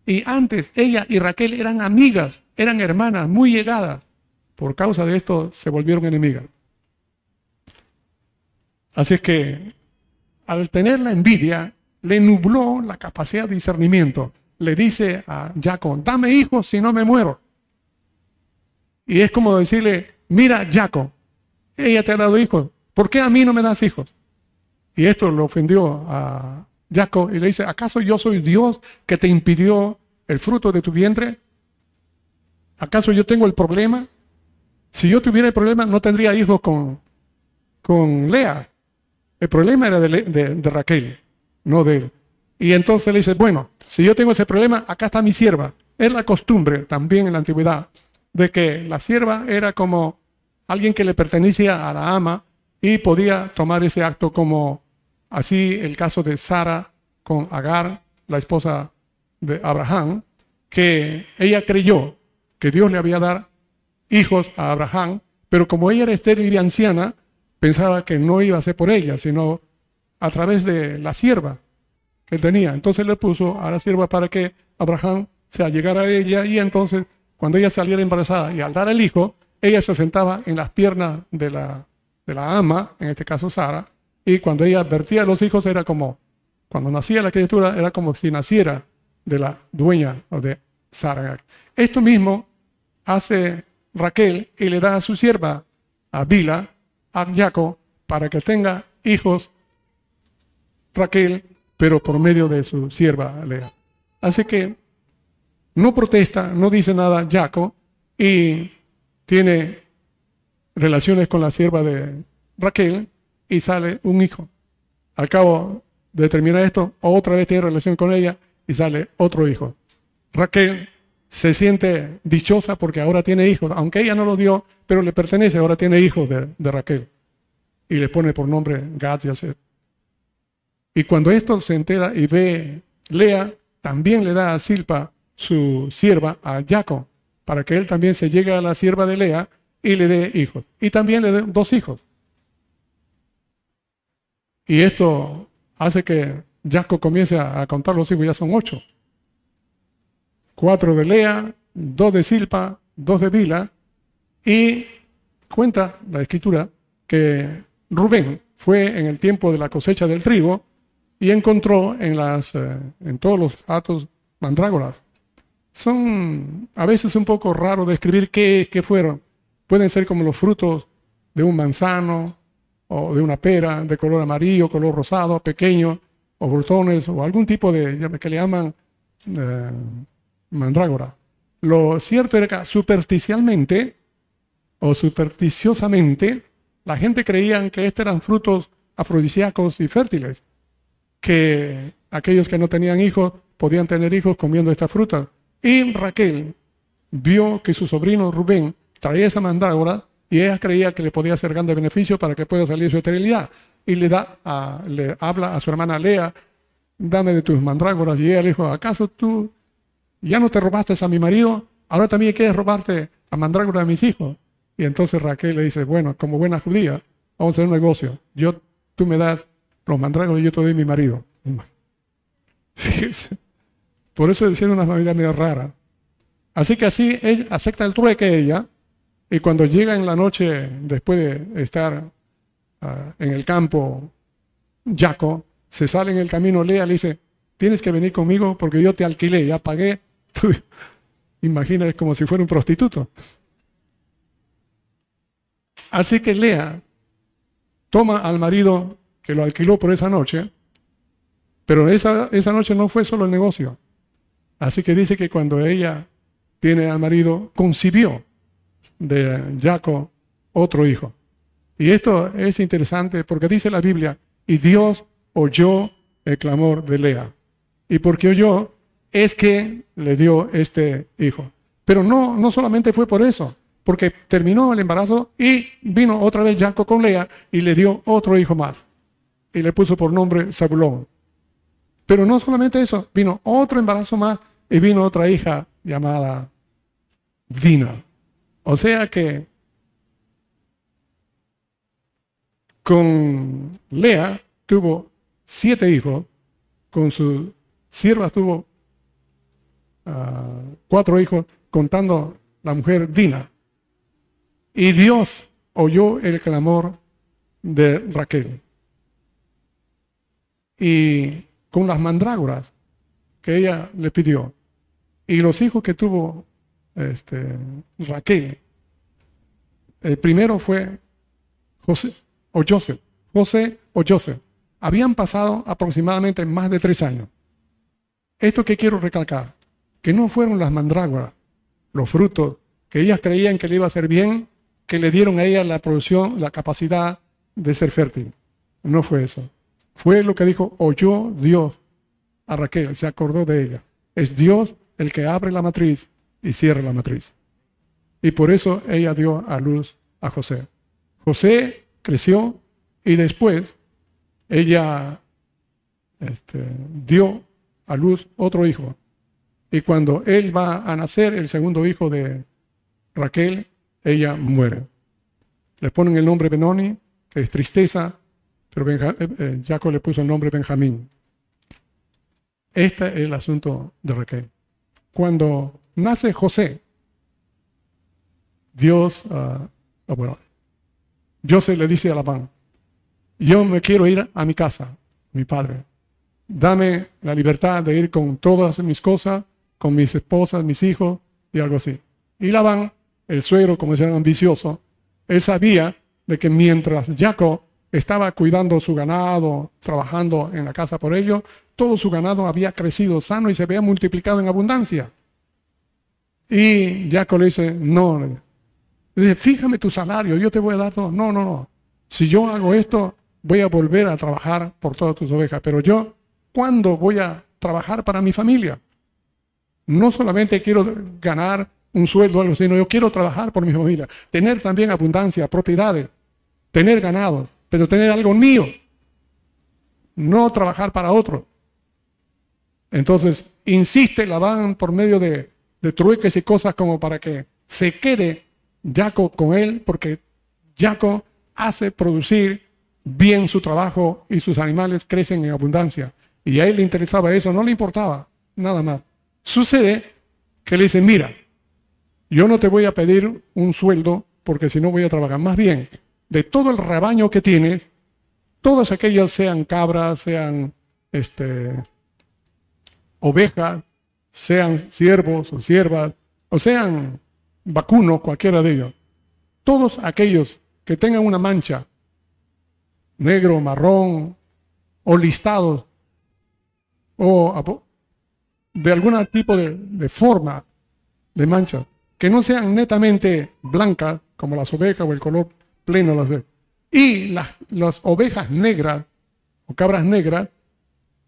Y antes ella y Raquel eran amigas, eran hermanas muy llegadas. Por causa de esto se volvieron enemigas. Así es que al tener la envidia, le nubló la capacidad de discernimiento. Le dice a Jacob, dame hijos si no me muero. Y es como decirle, mira Jacob, ella te ha dado hijos, ¿por qué a mí no me das hijos? Y esto lo ofendió a Jacob y le dice, ¿acaso yo soy Dios que te impidió el fruto de tu vientre? ¿Acaso yo tengo el problema? Si yo tuviera el problema, no tendría hijos con, con Lea. El problema era de, de Raquel, no de él. Y entonces le dice, bueno, si yo tengo ese problema, acá está mi sierva. Es la costumbre también en la antigüedad de que la sierva era como alguien que le pertenecía a la ama y podía tomar ese acto como así el caso de Sara con Agar, la esposa de Abraham, que ella creyó que Dios le había dado hijos a Abraham, pero como ella era estéril y anciana, pensaba que no iba a ser por ella, sino a través de la sierva que él tenía. Entonces le puso a la sierva para que Abraham se allegara a ella y entonces cuando ella saliera embarazada y al dar el hijo, ella se sentaba en las piernas de la, de la ama, en este caso Sara, y cuando ella advertía a los hijos era como, cuando nacía la criatura, era como si naciera de la dueña o de Sara. Esto mismo hace Raquel y le da a su sierva, a Bila, a Jacob, para que tenga hijos Raquel, pero por medio de su sierva Lea. Así que no protesta, no dice nada Jaco y tiene relaciones con la sierva de Raquel y sale un hijo. Al cabo de terminar esto, otra vez tiene relación con ella y sale otro hijo. Raquel se siente dichosa porque ahora tiene hijos, aunque ella no lo dio, pero le pertenece, ahora tiene hijos de, Raquel. Y le pone por nombre Gad Yosef. Y cuando esto se entera y ve Lea, también le da a Silpa su sierva a Jacob, para que él también se llegue a la sierva de Lea y le dé hijos. Y también le dé dos hijos. Y esto hace que Jacob comience a contar los hijos, ya son ocho. Cuatro de Lea, dos de Silpa, dos de Bila, y cuenta la escritura que Rubén fue en el tiempo de la cosecha del trigo y encontró en, las, eh, en todos los atos mandrágoras son a veces un poco raro describir qué, qué fueron. Pueden ser como los frutos de un manzano o de una pera de color amarillo, color rosado, pequeño, o brutones, o algún tipo de que le llaman eh, mandrágora. Lo cierto era que supersticialmente o supersticiosamente la gente creía que estos eran frutos afrodisíacos y fértiles, que aquellos que no tenían hijos podían tener hijos comiendo esta fruta. Y Raquel vio que su sobrino Rubén traía esa mandrágora y ella creía que le podía hacer grande beneficio para que pueda salir su esterilidad. Y le, da a, le habla a su hermana Lea, dame de tus mandrágoras. Y ella le dijo, ¿acaso tú ya no te robaste a mi marido? Ahora también quieres robarte a mandrágora de mis hijos. Y entonces Raquel le dice, bueno, como buena judía, vamos a hacer un negocio. Yo, tú me das los mandrágoras yo te doy mi marido. Fíjese. Por eso decía una familia medio rara. Así que así ella acepta el trueque ella, y cuando llega en la noche, después de estar ah, en el campo, Jaco, se sale en el camino, Lea le dice, tienes que venir conmigo porque yo te alquilé, ya pagué Imagina, es como si fuera un prostituto. Así que Lea toma al marido que lo alquiló por esa noche, pero esa, esa noche no fue solo el negocio. Así que dice que cuando ella tiene al marido, concibió de Jacob otro hijo. Y esto es interesante porque dice la Biblia, y Dios oyó el clamor de Lea. Y porque oyó, es que le dio este hijo. Pero no, no solamente fue por eso, porque terminó el embarazo y vino otra vez Jacob con Lea y le dio otro hijo más. Y le puso por nombre Zabulón. Pero no solamente eso, vino otro embarazo más y vino otra hija llamada Dina. O sea que con Lea tuvo siete hijos, con su sierva tuvo ah, cuatro hijos, contando la mujer Dina. Y Dios oyó el clamor de Raquel. Y con las mandrágoras que ella le pidió, y los hijos que tuvo este, Raquel, el primero fue José o Joseph, José o Joseph. Habían pasado aproximadamente más de tres años. Esto que quiero recalcar, que no fueron las mandrágoras, los frutos que ellas creían que le iba a hacer bien, que le dieron a ella la producción, la capacidad de ser fértil. No fue eso. Fue lo que dijo, oyó Dios a Raquel, se acordó de ella. Es Dios el que abre la matriz y cierra la matriz. Y por eso ella dio a luz a José. José creció y después ella este, dio a luz otro hijo. Y cuando él va a nacer, el segundo hijo de Raquel, ella muere. Le ponen el nombre Benoni, que es tristeza, pero eh, eh, Jacob le puso el nombre Benjamín. Este es el asunto de Raquel. Cuando nace José, Dios, uh, bueno, José le dice a Labán, yo me quiero ir a mi casa, mi padre. Dame la libertad de ir con todas mis cosas, con mis esposas, mis hijos y algo así. Y Labán, el suegro, como era ambicioso, él sabía de que mientras Jacob estaba cuidando su ganado, trabajando en la casa por ello, todo su ganado había crecido sano y se había multiplicado en abundancia. Y Jacob le dice, no, fíjame tu salario, yo te voy a dar todo. No, no, no. Si yo hago esto, voy a volver a trabajar por todas tus ovejas. Pero yo, ¿cuándo voy a trabajar para mi familia? No solamente quiero ganar un sueldo o algo, sino yo quiero trabajar por mi familia. Tener también abundancia, propiedades, tener ganado, pero tener algo mío. No trabajar para otro. Entonces, insiste Labán por medio de, de trueques y cosas como para que se quede Jacob con él, porque Jacob hace producir bien su trabajo y sus animales crecen en abundancia. Y a él le interesaba eso, no le importaba nada más. Sucede que le dice, mira, yo no te voy a pedir un sueldo porque si no voy a trabajar. Más bien, de todo el rebaño que tienes, todas aquellas sean cabras, sean este, ovejas, sean siervos o siervas, o sean vacunos, cualquiera de ellos, todos aquellos que tengan una mancha, negro, marrón, o listados, o de algún tipo de, forma de mancha, que no sean netamente blancas, como las ovejas o el color pleno las ve. Y las, las ovejas negras o cabras negras,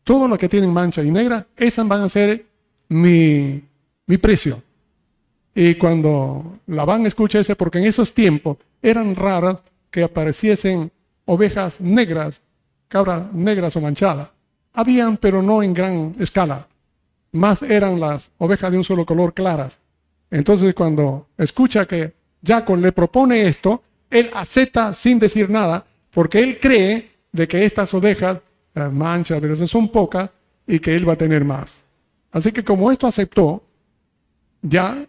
todo lo que tienen mancha y negra, esas van a ser mi, mi precio. Y cuando Labán escucha ese, porque en esos tiempos eran raras que apareciesen ovejas negras, cabras negras o manchadas. Habían, pero no en gran escala. Más eran las ovejas de un solo color claras. Entonces cuando escucha que Jacob le propone esto, él acepta sin decir nada, porque él cree de que estas ovejas eh, manchas, pero son pocas, y que él va a tener más. Así que como esto aceptó, ya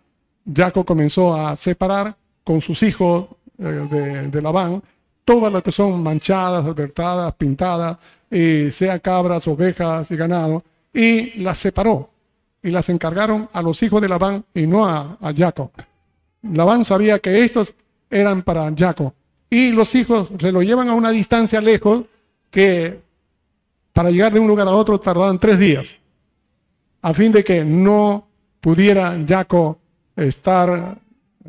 Jacob comenzó a separar con sus hijos eh, de, Labán todas las que son manchadas, albertadas, pintadas, eh, sea cabras, ovejas y ganado, y las separó. y las encargaron a los hijos de Labán y no a, a Jacob. Labán sabía que estos eran para Jacob. Y los hijos se lo llevan a una distancia lejos que para llegar de un lugar a otro tardaban tres días, a fin de que no pudiera Jacob estar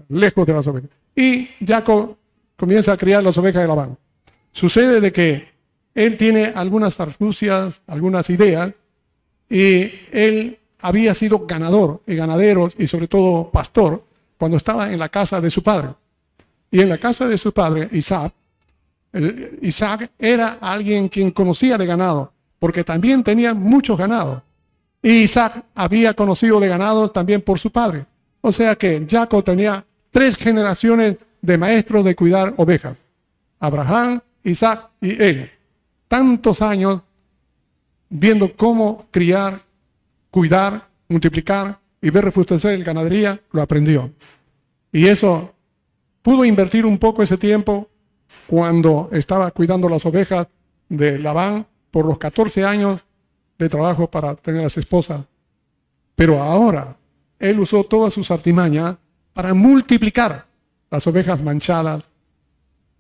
lejos de las ovejas. Y Jacob comienza a criar las ovejas de Labán. Sucede de que él tiene algunas astucias, algunas ideas, y él había sido ganador y ganadero y sobre todo pastor cuando estaba en la casa de su padre. Y en la casa de su padre, Isaac, Isaac era alguien quien conocía de ganado, porque también tenía muchos ganados. Y Isaac había conocido de ganado también por su padre. O sea que Jacob tenía tres generaciones de maestros de cuidar ovejas. Abraham, Isaac y él. Tantos años viendo cómo criar, cuidar, multiplicar y ver refustecer el ganadería, lo aprendió. Y eso pudo invertir un poco ese tiempo cuando estaba cuidando las ovejas de Labán por los 14 años de trabajo para tener las esposas. Pero ahora él usó todas sus artimañas para multiplicar las ovejas manchadas,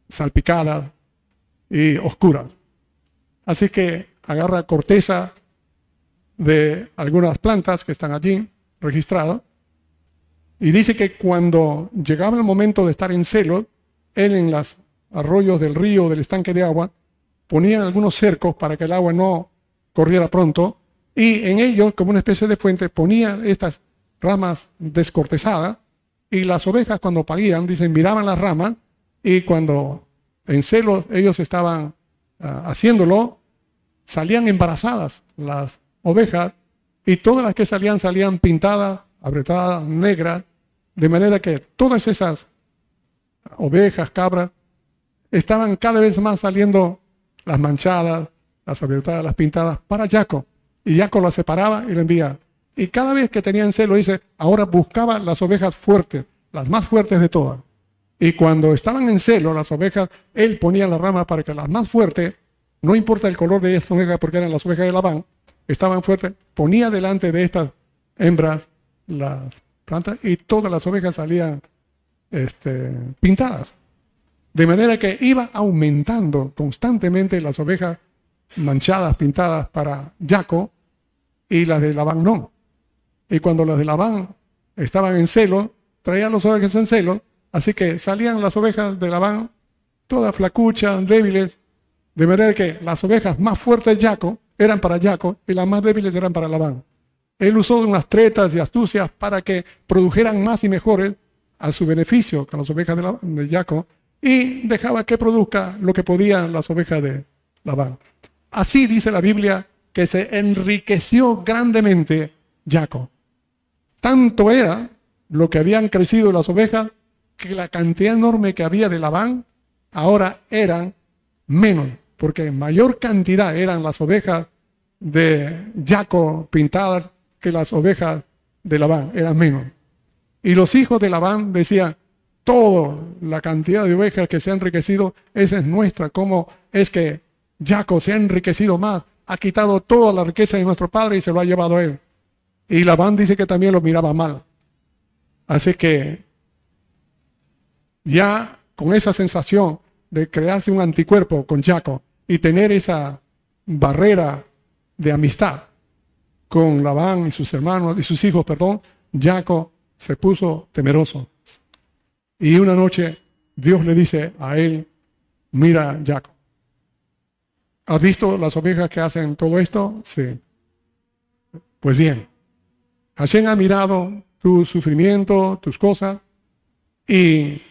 salpicadas y oscuras. Así que agarra corteza de algunas plantas que están allí registradas y dice que cuando llegaba el momento de estar en celo, él en los arroyos del río, del estanque de agua, ponía algunos cercos para que el agua no corriera pronto y en ellos, como una especie de fuente, ponía estas ramas descortezadas y las ovejas cuando parían, dicen, miraban las ramas y cuando en celo ellos estaban ah, haciéndolo, salían embarazadas las ovejas y todas las que salían salían pintadas, apretadas, negras, de manera que todas esas ovejas, cabras, estaban cada vez más saliendo las manchadas, las apretadas, las pintadas para Jacob. Y Jacob las separaba y lo envía. Y cada vez que tenían celo, dice, ahora buscaba las ovejas fuertes, las más fuertes de todas. Y cuando estaban en celo las ovejas, él ponía la rama para que las más fuertes, no importa el color de estas ovejas, porque eran las ovejas de Labán, estaban fuertes, ponía delante de estas hembras las y todas las ovejas salían este, pintadas. De manera que iba aumentando constantemente las ovejas manchadas, pintadas para Jaco y las de Labán no. Y cuando las de Labán estaban en celo, traían las ovejas en celo, así que salían las ovejas de Labán todas flacuchas, débiles, de manera que las ovejas más fuertes de Jaco eran para Jaco y las más débiles eran para Labán. Él usó unas tretas y astucias para que produjeran más y mejores a su beneficio con las ovejas de, Jacob y dejaba que produzca lo que podían las ovejas de Labán. Así dice la Biblia que se enriqueció grandemente Jacob. Tanto era lo que habían crecido las ovejas que la cantidad enorme que había de Labán ahora eran menos, porque mayor cantidad eran las ovejas de Jacob pintadas que las ovejas de Labán, eran menos. Y los hijos de Labán decían, toda la cantidad de ovejas que se han enriquecido, esa es nuestra. ¿Cómo es que Jacob se ha enriquecido más? Ha quitado toda la riqueza de nuestro padre y se lo ha llevado a él. Y Labán dice que también lo miraba mal. Así que ya con esa sensación de crearse un anticuerpo con Jacob y tener esa barrera de amistad, con Labán y sus hermanos y sus hijos, perdón, Jacob se puso temeroso. Y una noche Dios le dice a él, mira Jacob, ¿has visto las ovejas que hacen todo esto? Sí. Pues bien, Hashem ha mirado tu sufrimiento, tus cosas, y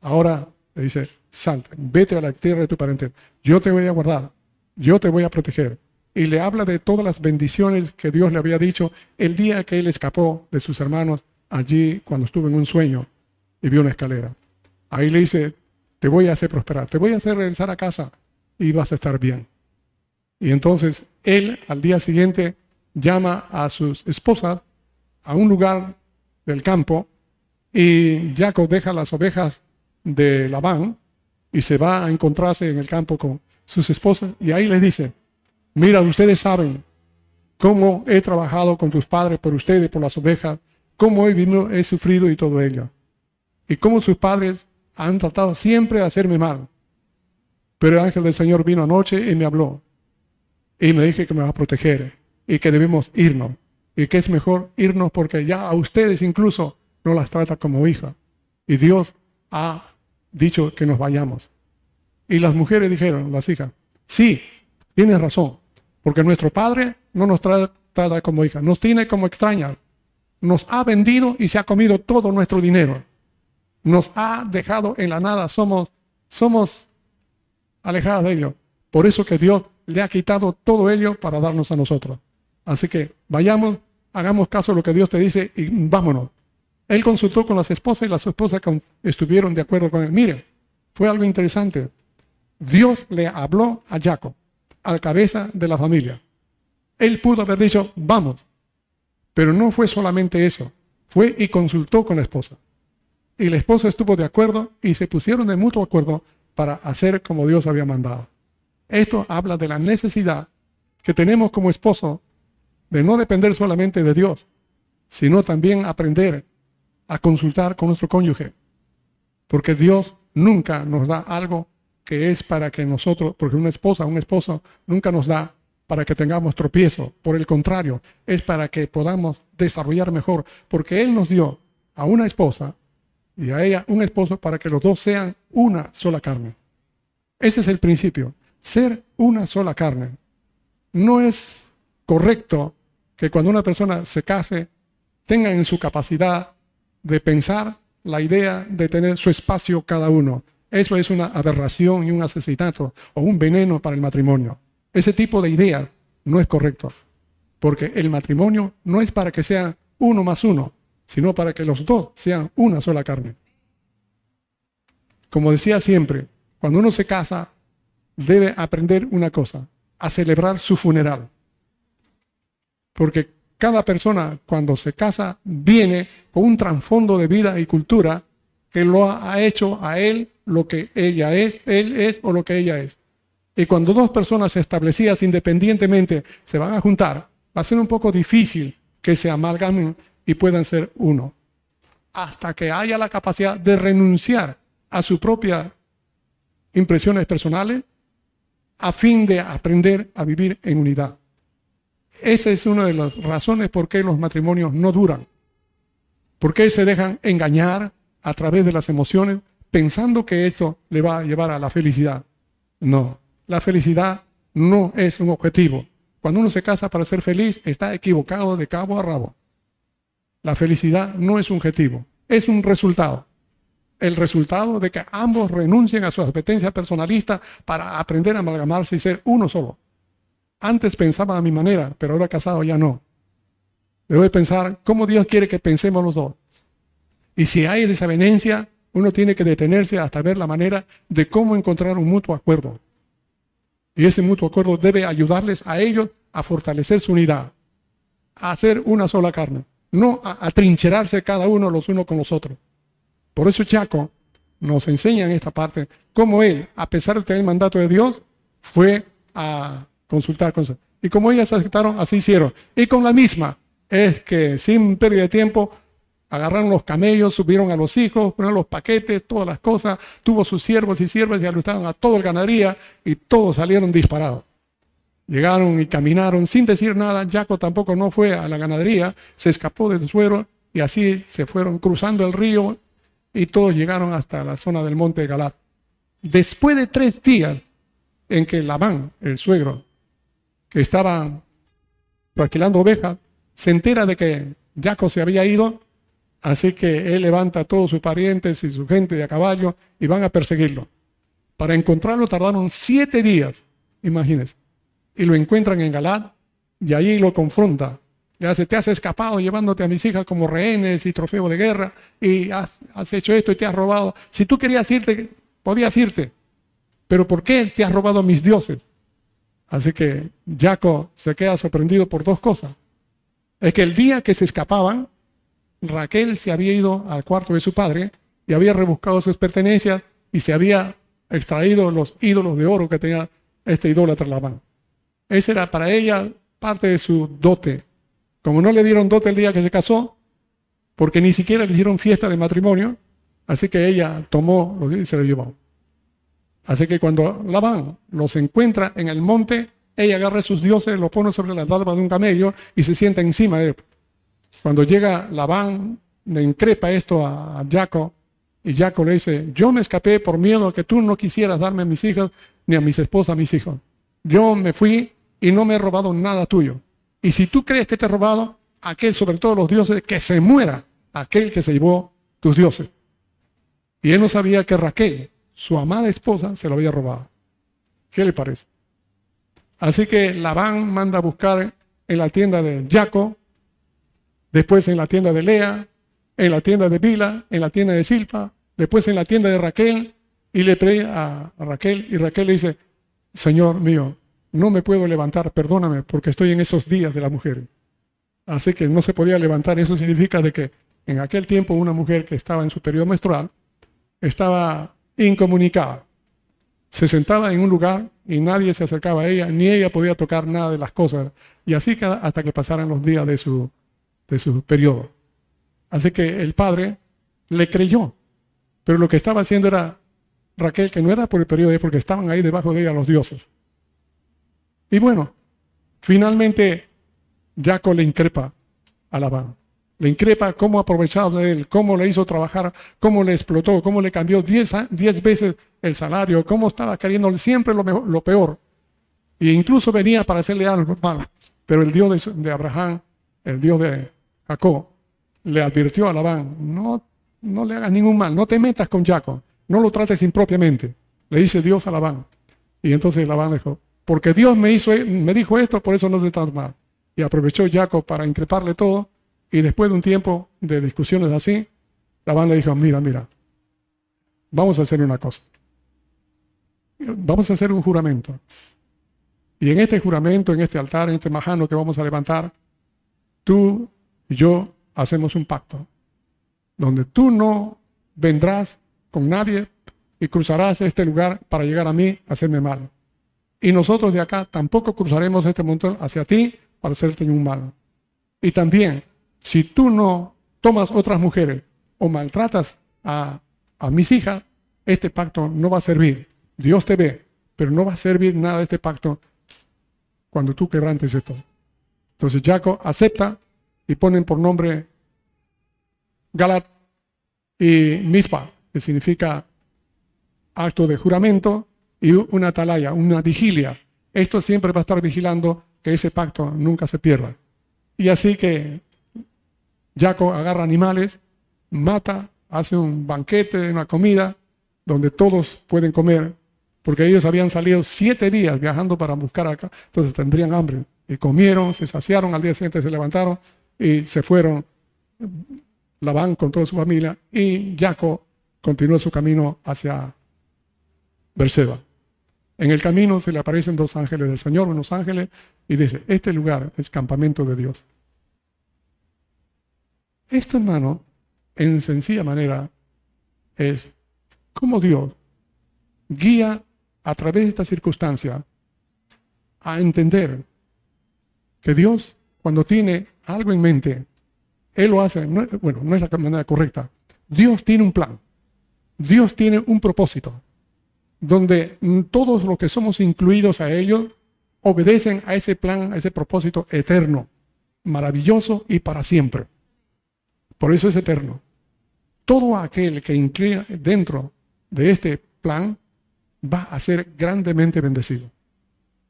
ahora le dice, salte, vete a la tierra de tu parente, yo te voy a guardar, yo te voy a proteger, y le habla de todas las bendiciones que Dios le había dicho el día que él escapó de sus hermanos allí cuando estuvo en un sueño y vio una escalera. Ahí le dice, te voy a hacer prosperar, te voy a hacer regresar a casa y vas a estar bien. Y entonces él al día siguiente llama a sus esposas a un lugar del campo y Jacob deja las ovejas de Labán y se va a encontrarse en el campo con sus esposas y ahí les dice, Mira, ustedes saben cómo he trabajado con tus padres por ustedes, por las ovejas, cómo he, vino, he sufrido y todo ello. Y cómo sus padres han tratado siempre de hacerme mal. Pero el ángel del Señor vino anoche y me habló. Y me dije que me va a proteger y que debemos irnos. Y que es mejor irnos porque ya a ustedes incluso no las trata como hija. Y Dios ha dicho que nos vayamos. Y las mujeres dijeron, las hijas, sí, tienes razón, porque nuestro padre no nos trata como hija, nos tiene como extrañas, nos ha vendido y se ha comido todo nuestro dinero, nos ha dejado en la nada, somos, somos alejadas de ello. Por eso que Dios le ha quitado todo ello para darnos a nosotros. Así que vayamos, hagamos caso de lo que Dios te dice y vámonos. Él consultó con las esposas y las esposas estuvieron de acuerdo con él. Mire, fue algo interesante. Dios le habló a Jacob, al cabeza de la familia. Él pudo haber dicho, vamos. Pero no fue solamente eso. Fue y consultó con la esposa. Y la esposa estuvo de acuerdo y se pusieron de mutuo acuerdo para hacer como Dios había mandado. Esto habla de la necesidad que tenemos como esposo de no depender solamente de Dios, sino también aprender a consultar con nuestro cónyuge. Porque Dios nunca nos da algo que es para que nosotros, porque una esposa, un esposo nunca nos da para que tengamos tropiezo. Por el contrario, es para que podamos desarrollar mejor, porque Él nos dio a una esposa y a ella un esposo para que los dos sean una sola carne. Ese es el principio, ser una sola carne. No es correcto que cuando una persona se case tenga en su capacidad de pensar la idea de tener su espacio cada uno. Eso es una aberración y un asesinato o un veneno para el matrimonio. Ese tipo de idea no es correcto, porque el matrimonio no es para que sea uno más uno, sino para que los dos sean una sola carne. Como decía siempre, cuando uno se casa, debe aprender una cosa, a celebrar su funeral. Porque cada persona cuando se casa viene con un trasfondo de vida y cultura que lo ha hecho a él lo que ella es, él es o lo que ella es. Y cuando dos personas establecidas independientemente se van a juntar, va a ser un poco difícil que se amalgamen y puedan ser uno. Hasta que haya la capacidad de renunciar a sus propias impresiones personales a fin de aprender a vivir en unidad. Esa es una de las razones por qué los matrimonios no duran. ¿Por qué se dejan engañar a través de las emociones pensando que esto le va a llevar a la felicidad? No, la felicidad no es un objetivo. Cuando uno se casa para ser feliz, está equivocado de cabo a rabo. La felicidad no es un objetivo, es un resultado. El resultado de que ambos renuncien a su apetencia personalista para aprender a amalgamarse y ser uno solo. Antes pensaba a mi manera, pero ahora casado ya no. Debo pensar cómo Dios quiere que pensemos los dos. Y si hay desavenencia, uno tiene que detenerse hasta ver la manera de cómo encontrar un mutuo acuerdo. Y ese mutuo acuerdo debe ayudarles a ellos a fortalecer su unidad, a hacer una sola carne, no a, trincherarse cada uno los unos con los otros. Por eso Chaco nos enseña en esta parte cómo él, a pesar de tener el mandato de Dios, fue a consultar con Y como ellas aceptaron, así hicieron. Y con la misma, es que sin pérdida de tiempo, agarraron los camellos, subieron a los hijos, ponieron los paquetes, todas las cosas, tuvo sus siervos y siervas y alustaron a toda la ganadería y todos salieron disparados. Llegaron y caminaron sin decir nada. Jaco tampoco no fue a la ganadería, se escapó de su suero y así se fueron cruzando el río y todos llegaron hasta la zona del monte Galat. Después de tres días en que Labán, el suegro, que estaba alquilando ovejas, se entera de que Jacob se había ido, así que él levanta a todos sus parientes y su gente de a caballo y van a perseguirlo. Para encontrarlo tardaron siete días, imagínense, y lo encuentran en Galad y allí lo confronta. Le hace, te has escapado llevándote a mis hijas como rehenes y trofeo de guerra y has, has hecho esto y te has robado. Si tú querías irte, podías irte. Pero ¿por qué te has robado a mis dioses? Así que Jacob se queda sorprendido por dos cosas. Es que el día que se escapaban, Raquel se había ido al cuarto de su padre y había rebuscado sus pertenencias y se había extraído los ídolos de oro que tenía este idólatra Labán. Ese era para ella parte de su dote. Como no le dieron dote el día que se casó, porque ni siquiera le hicieron fiesta de matrimonio, así que ella tomó los y se lo llevó. Así que cuando Labán los encuentra en el monte, ella agarra a sus dioses, lo pone sobre las dalmas de un camello y se sienta encima de él. Cuando llega Labán, le increpa esto a, Jacob y Jacob le dice, yo me escapé por miedo a que tú no quisieras darme a mis hijas ni a mis esposas a mis hijos. Yo me fui y no me he robado nada tuyo. Y si tú crees que te he robado, aquel sobre todos los dioses, que se muera aquel que se llevó tus dioses. Y él no sabía que Raquel, su amada esposa, se lo había robado. ¿Qué le parece? Así que Labán manda a buscar en la tienda de Jacob, después en la tienda de Lea, en la tienda de Bila, en la tienda de Silpa, después en la tienda de Raquel, y le pide a Raquel, y Raquel le dice, Señor mío, no me puedo levantar, perdóname, porque estoy en esos días de la mujer. Así que no se podía levantar. Eso significa de que en aquel tiempo una mujer que estaba en su periodo menstrual estaba incomunicada. Se sentaba en un lugar y nadie se acercaba a ella, ni ella podía tocar nada de las cosas. Y así hasta que pasaran los días de su, de su periodo. Así que el padre le creyó. Pero lo que estaba haciendo era Raquel, que no era por el periodo, porque estaban ahí debajo de ella los dioses. Y bueno, finalmente Jacob le increpa a. Le increpa cómo aprovechado de él, cómo le hizo trabajar, cómo le explotó, cómo le cambió diez, veces el salario, cómo estaba queriendo siempre lo, lo peor. E incluso venía para hacerle algo mal. Pero el Dios de, de, Abraham, el Dios de Jacob, le advirtió a Labán, no, no le hagas ningún mal, no te metas con Jacob, no lo trates impropiamente. Le dice Dios a Labán. Y entonces Labán dijo, porque Dios me, hizo, me dijo esto, por eso no te estás mal. Y aprovechó Jacob para increparle todo. Y después de un tiempo de discusiones así, Labán le dijo, mira, mira, vamos a hacer una cosa. Vamos a hacer un juramento. Y en este juramento, en este altar, en este majano que vamos a levantar, tú y yo hacemos un pacto, donde tú no vendrás con nadie y cruzarás este lugar para llegar a mí a hacerme mal y nosotros de acá tampoco cruzaremos este montón hacia ti para hacerte un mal. Y también, si tú no tomas otras mujeres o maltratas a, a mis hijas, este pacto no va a servir. Dios te ve, pero no va a servir nada de este pacto cuando tú quebrantes esto. Entonces Jacob acepta y ponen por nombre Galat y Mispa, que significa acto de juramento y una atalaya, una vigilia. Esto siempre va a estar vigilando que ese pacto nunca se pierda. Y así que Jacob agarra animales, mata, hace un banquete, una comida, donde todos pueden comer, porque ellos habían salido siete días viajando para buscar acá, entonces tendrían hambre. Y comieron, se saciaron, al día siguiente se levantaron y se fueron. Labán con toda su familia y Jacob continuó su camino hacia Berseba. En el camino se le aparecen dos ángeles del Señor, unos ángeles, y dice, este lugar es campamento de Dios. Esto, hermano, en sencilla manera, es cómo Dios guía a través de esta circunstancia a entender que Dios, cuando tiene algo en mente, Él lo hace, bueno, no es la manera correcta. Dios tiene un plan. Dios tiene un propósito donde todos los que somos incluidos a ellos obedecen a ese plan, a ese propósito eterno, maravilloso y para siempre. Por eso es eterno. Todo aquel que incluya dentro de este plan va a ser grandemente bendecido.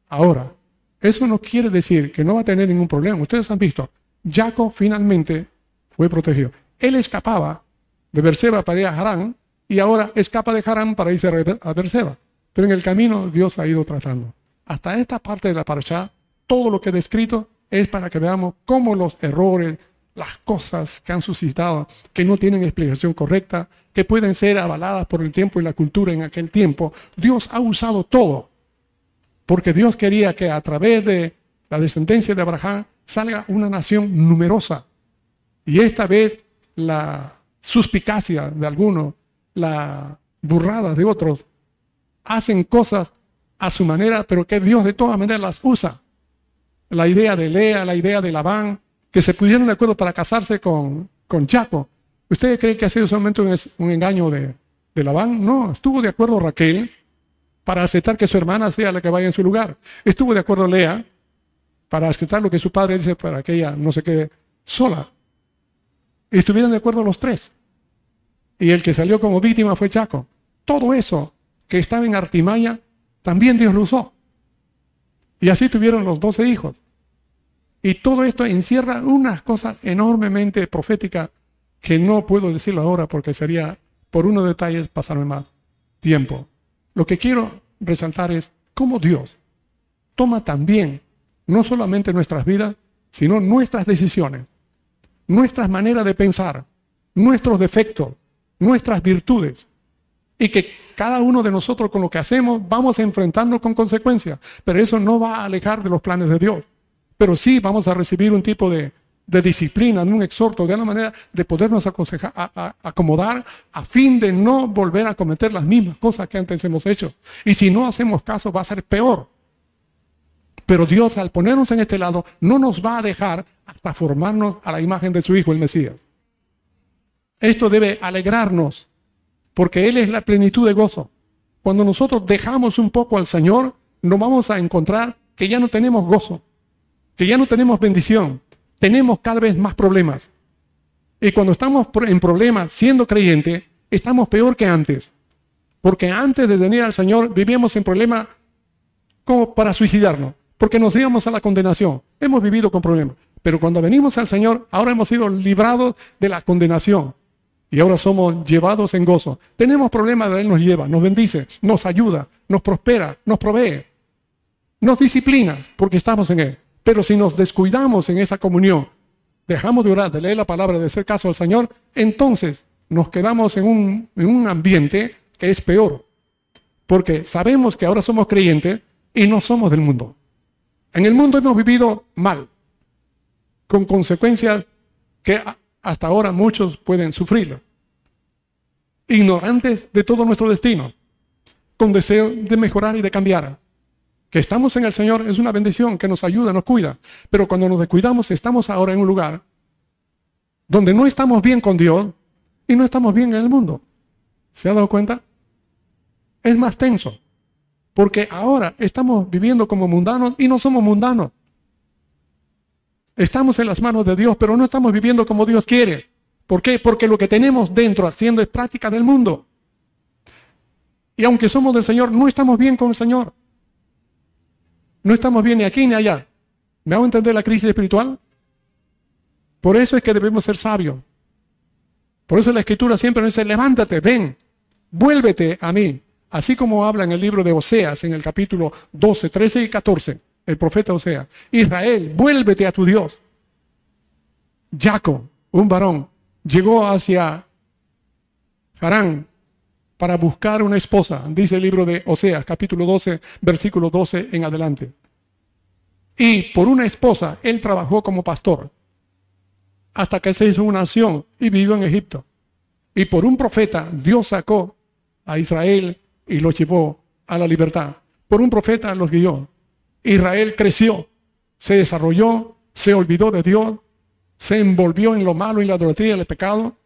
Ahora, eso no quiere decir que no va a tener ningún problema. Ustedes han visto, Jacob finalmente fue protegido. Él escapaba de Berseba para ir a Harán y ahora escapa de Harán para irse a Berseba. Pero en el camino Dios ha ido tratando. Hasta esta parte de la parasha, todo lo que he descrito es para que veamos cómo los errores, las cosas que han suscitado, que no tienen explicación correcta, que pueden ser avaladas por el tiempo y la cultura en aquel tiempo, Dios ha usado todo. Porque Dios quería que a través de la descendencia de Abraham salga una nación numerosa. Y esta vez la suspicacia de algunos la burrada de otros, hacen cosas a su manera, pero que Dios de todas maneras las usa. la idea de Lea, la idea de Labán, que se pusieron de acuerdo para casarse con, con Jacob. ¿Usted cree que ha sido solamente un, engaño de, de Labán? No, estuvo de acuerdo Raquel para aceptar que su hermana sea la que vaya en su lugar. Estuvo de acuerdo Lea para aceptar lo que su padre dice para que ella no se quede sola. Estuvieron de acuerdo los tres. Y el que salió como víctima fue Jacob. Todo eso que estaba en artimaña, también Dios lo usó. Y así tuvieron los doce hijos. Y todo esto encierra unas cosas enormemente proféticas que no puedo decirlo ahora porque sería, por unos detalles, pasarme más tiempo. Lo que quiero resaltar es cómo Dios toma también no solamente nuestras vidas, sino nuestras decisiones, nuestras maneras de pensar, nuestros defectos, nuestras virtudes, y que cada uno de nosotros con lo que hacemos vamos a enfrentarnos con consecuencias, pero eso no va a alejar de los planes de Dios. Pero sí vamos a recibir un tipo de, disciplina, un exhorto, de una manera de podernos acomodar a fin de no volver a cometer las mismas cosas que antes hemos hecho. Y si no hacemos caso va a ser peor. Pero Dios al ponernos en este lado no nos va a dejar hasta formarnos a la imagen de su Hijo, el Mesías. Esto debe alegrarnos, porque Él es la plenitud de gozo. Cuando nosotros dejamos un poco al Señor, nos vamos a encontrar que ya no tenemos gozo, que ya no tenemos bendición, tenemos cada vez más problemas. Y cuando estamos en problemas siendo creyente, estamos peor que antes. Porque antes de venir al Señor vivíamos en problemas como para suicidarnos porque nos íbamos a la condenación. Hemos vivido con problemas. Pero cuando venimos al Señor, ahora hemos sido librados de la condenación. Y ahora somos llevados en gozo. Tenemos problemas, Él nos lleva, nos bendice, nos ayuda, nos prospera, nos provee, nos disciplina, porque estamos en Él. Pero si nos descuidamos en esa comunión, dejamos de orar, de leer la palabra, de hacer caso al Señor, entonces nos quedamos en un, en un ambiente que es peor. Porque sabemos que ahora somos creyentes y no somos del mundo. En el mundo hemos vivido mal, con consecuencias que hasta ahora muchos pueden sufrir. Ignorantes de todo nuestro destino, con deseo de mejorar y de cambiar. Que estamos en el Señor es una bendición que nos ayuda, nos cuida. Pero cuando nos descuidamos, estamos ahora en un lugar donde no estamos bien con Dios y no estamos bien en el mundo. ¿Se ha dado cuenta? Es más tenso. Porque ahora estamos viviendo como mundanos y no somos mundanos. Estamos en las manos de Dios, pero no estamos viviendo como Dios quiere. ¿Por qué? Porque lo que tenemos dentro haciendo es práctica del mundo. Y aunque somos del Señor, no estamos bien con el Señor. No estamos bien ni aquí ni allá. ¿Me hago entender la crisis espiritual? Por eso es que debemos ser sabios. Por eso la escritura siempre nos dice, levántate, ven, vuélvete a mí. Así como habla en el libro de Oseas, en el capítulo 12, 13 y 14, el profeta Oseas. Israel, vuélvete a tu Dios. Jacob, un varón, llegó hacia Harán para buscar una esposa, dice el libro de Oseas, capítulo 12, versículo 12 en adelante. Y por una esposa, él trabajó como pastor hasta que se hizo una nación y vivió en Egipto. Y por un profeta, Dios sacó a Israel y los llevó a la libertad. Por un profeta los guió. Israel creció, se desarrolló, se olvidó de Dios, se envolvió en lo malo y la idolatría y el pecado,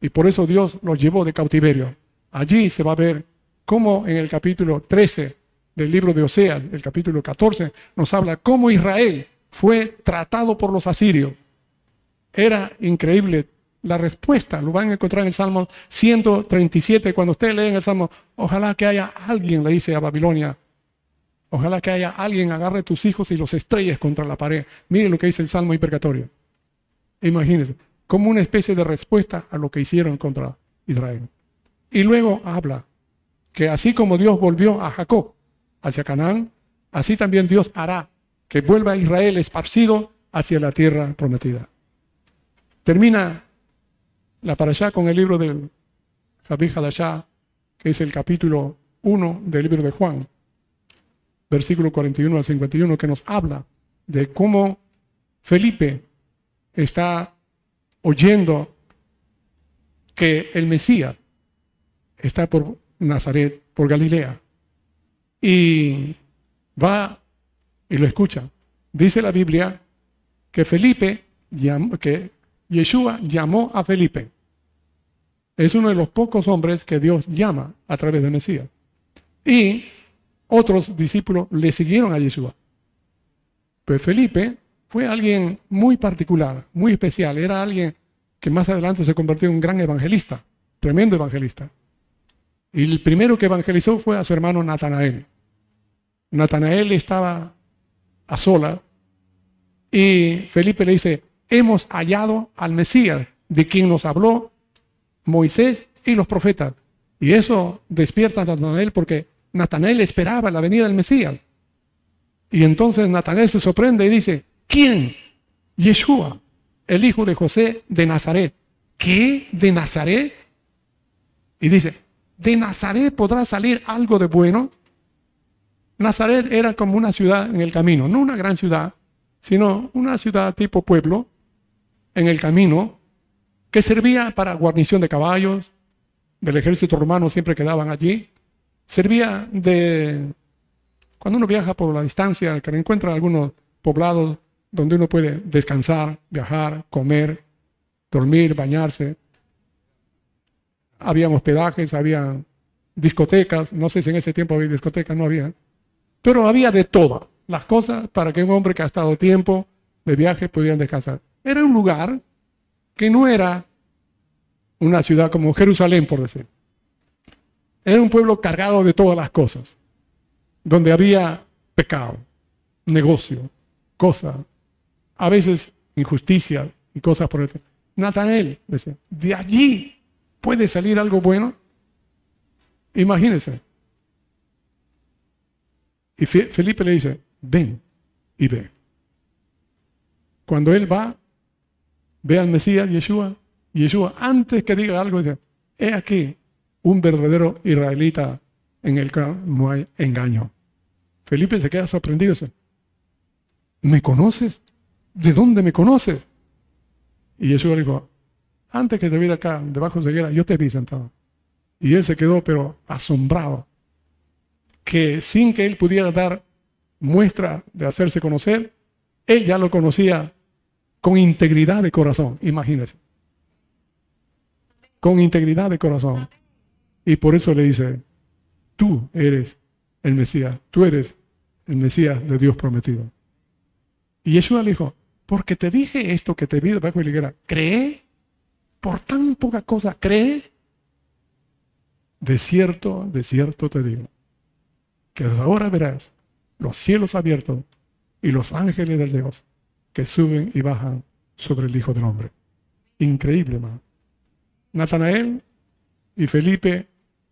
y por eso Dios los llevó de cautiverio. Allí se va a ver cómo en el capítulo 13 del libro de Oseas, el capítulo 14, nos habla cómo Israel fue tratado por los asirios. Era increíble la respuesta lo van a encontrar en el Salmo 137. Cuando ustedes leen el Salmo, ojalá que haya alguien, le dice a Babilonia, ojalá que haya alguien, agarre tus hijos y los estrelles contra la pared. Miren lo que dice el Salmo hipercatorio. Imagínense, como una especie de respuesta a lo que hicieron contra Israel. Y luego habla que así como Dios volvió a Jacob hacia Canaán, así también Dios hará que vuelva a Israel esparcido hacia la tierra prometida. Termina la para allá con el libro del de allá que es el capítulo 1 del libro de Juan, versículo 41 al 51, que nos habla de cómo Felipe está oyendo que el Mesías está por Nazaret, por Galilea, y va y lo escucha. Dice la Biblia que Felipe, que Yeshua llamó a Felipe. Es uno de los pocos hombres que Dios llama a través del Mesías. Y otros discípulos le siguieron a Yeshua. Pues Felipe fue alguien muy particular, muy especial. Era alguien que más adelante se convirtió en un gran evangelista, tremendo evangelista. Y el primero que evangelizó fue a su hermano Natanael. Natanael estaba a sola y Felipe le dice, hemos hallado al Mesías, de quien nos habló Moisés y los profetas. Y eso despierta a Natanael porque Natanael esperaba la venida del Mesías. Y entonces Natanael se sorprende y dice, ¿quién? Yeshua, el hijo de José de Nazaret. ¿Qué? ¿De Nazaret? Y dice, ¿de Nazaret podrá salir algo de bueno? Nazaret era como una ciudad en el camino, no una gran ciudad, sino una ciudad tipo pueblo en el camino que servía para guarnición de caballos, del ejército romano siempre quedaban allí, servía de, cuando uno viaja por la distancia, que encuentra algunos poblados donde uno puede descansar, viajar, comer, dormir, bañarse. Había hospedajes, había discotecas, no sé si en ese tiempo había discotecas, no había, pero había de todas las cosas para que un hombre que ha estado tiempo de viaje pudiera descansar. Era un lugar que no era una ciudad como Jerusalén, por decir. Era un pueblo cargado de todas las cosas, donde había pecado, negocio, cosas, a veces injusticia y cosas por el Natanael decía, de allí puede salir algo bueno. Imagínense. Y Felipe le dice, ven y ve. Cuando él va, ve al Mesías, Yeshua, Yeshua, antes que diga algo, dice, he aquí un verdadero israelita en el que no hay engaño. Felipe se queda sorprendido. Dice, ¿Me conoces? ¿De dónde me conoces? Y Yeshua le dijo, antes que te viera acá, debajo de la yo te vi sentado. Y él se quedó, pero asombrado, que sin que él pudiera dar muestra de hacerse conocer, él ya lo conocía con integridad de corazón, imagínese. Con integridad de corazón. Y por eso le dice, tú eres el Mesías, tú eres el Mesías de Dios prometido. Y Yeshua le dijo, porque te dije esto que te vi debajo de la higuera, ¿cree? Por tan poca cosa, ¿crees? De cierto, de cierto te digo, que ahora verás los cielos abiertos y los ángeles del Dios que suben y bajan sobre el Hijo del Hombre. Increíble, hermano. Natanael y Felipe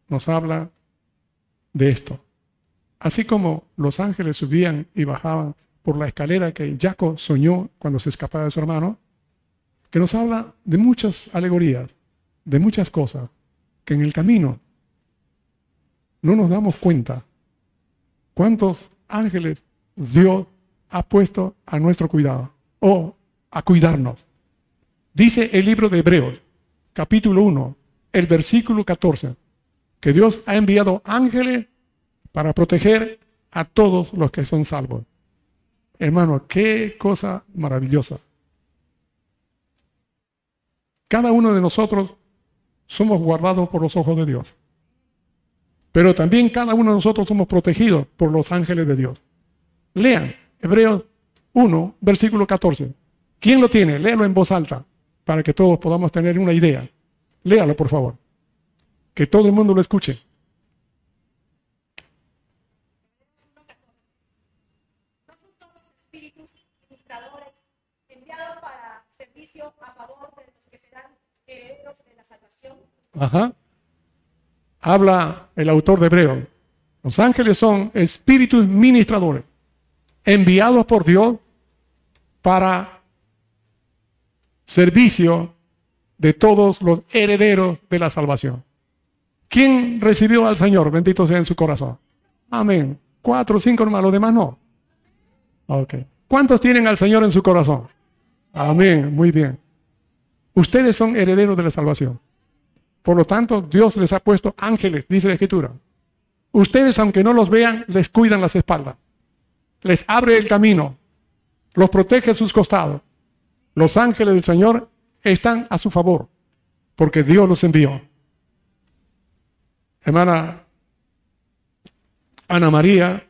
nos habla de esto. Así como los ángeles subían y bajaban por la escalera que Jacob soñó cuando se escapaba de su hermano, que nos habla de muchas alegorías, de muchas cosas, que en el camino no nos damos cuenta cuántos ángeles Dios ha puesto a nuestro cuidado o a cuidarnos. Dice el libro de Hebreos, capítulo 1, el versículo 14, que Dios ha enviado ángeles para proteger a todos los que son salvos. Hermano, qué cosa maravillosa. Cada uno de nosotros somos guardados por los ojos de Dios. Pero también cada uno de nosotros somos protegidos por los ángeles de Dios. Lean Hebreos 1, versículo 14. ¿Quién lo tiene? Léalo en voz alta para que todos podamos tener una idea. Léalo, por favor. Que todo el mundo lo escuche. Ajá. Habla el autor de Hebreo. Los ángeles son espíritus ministradores, enviados por Dios para servicio de todos los herederos de la salvación. ¿Quién recibió al Señor? Bendito sea en su corazón. Amén. Cuatro cinco hermanos, los demás no. Ok. ¿Cuántos tienen al Señor en su corazón? Amén. Muy bien. Ustedes son herederos de la salvación. Por lo tanto, Dios les ha puesto ángeles, dice la Escritura. Ustedes, aunque no los vean, les cuidan las espaldas. Les abre el camino. los protege a sus costados. Los ángeles del Señor están a su favor, porque Dios los envió. Hermana Ana María,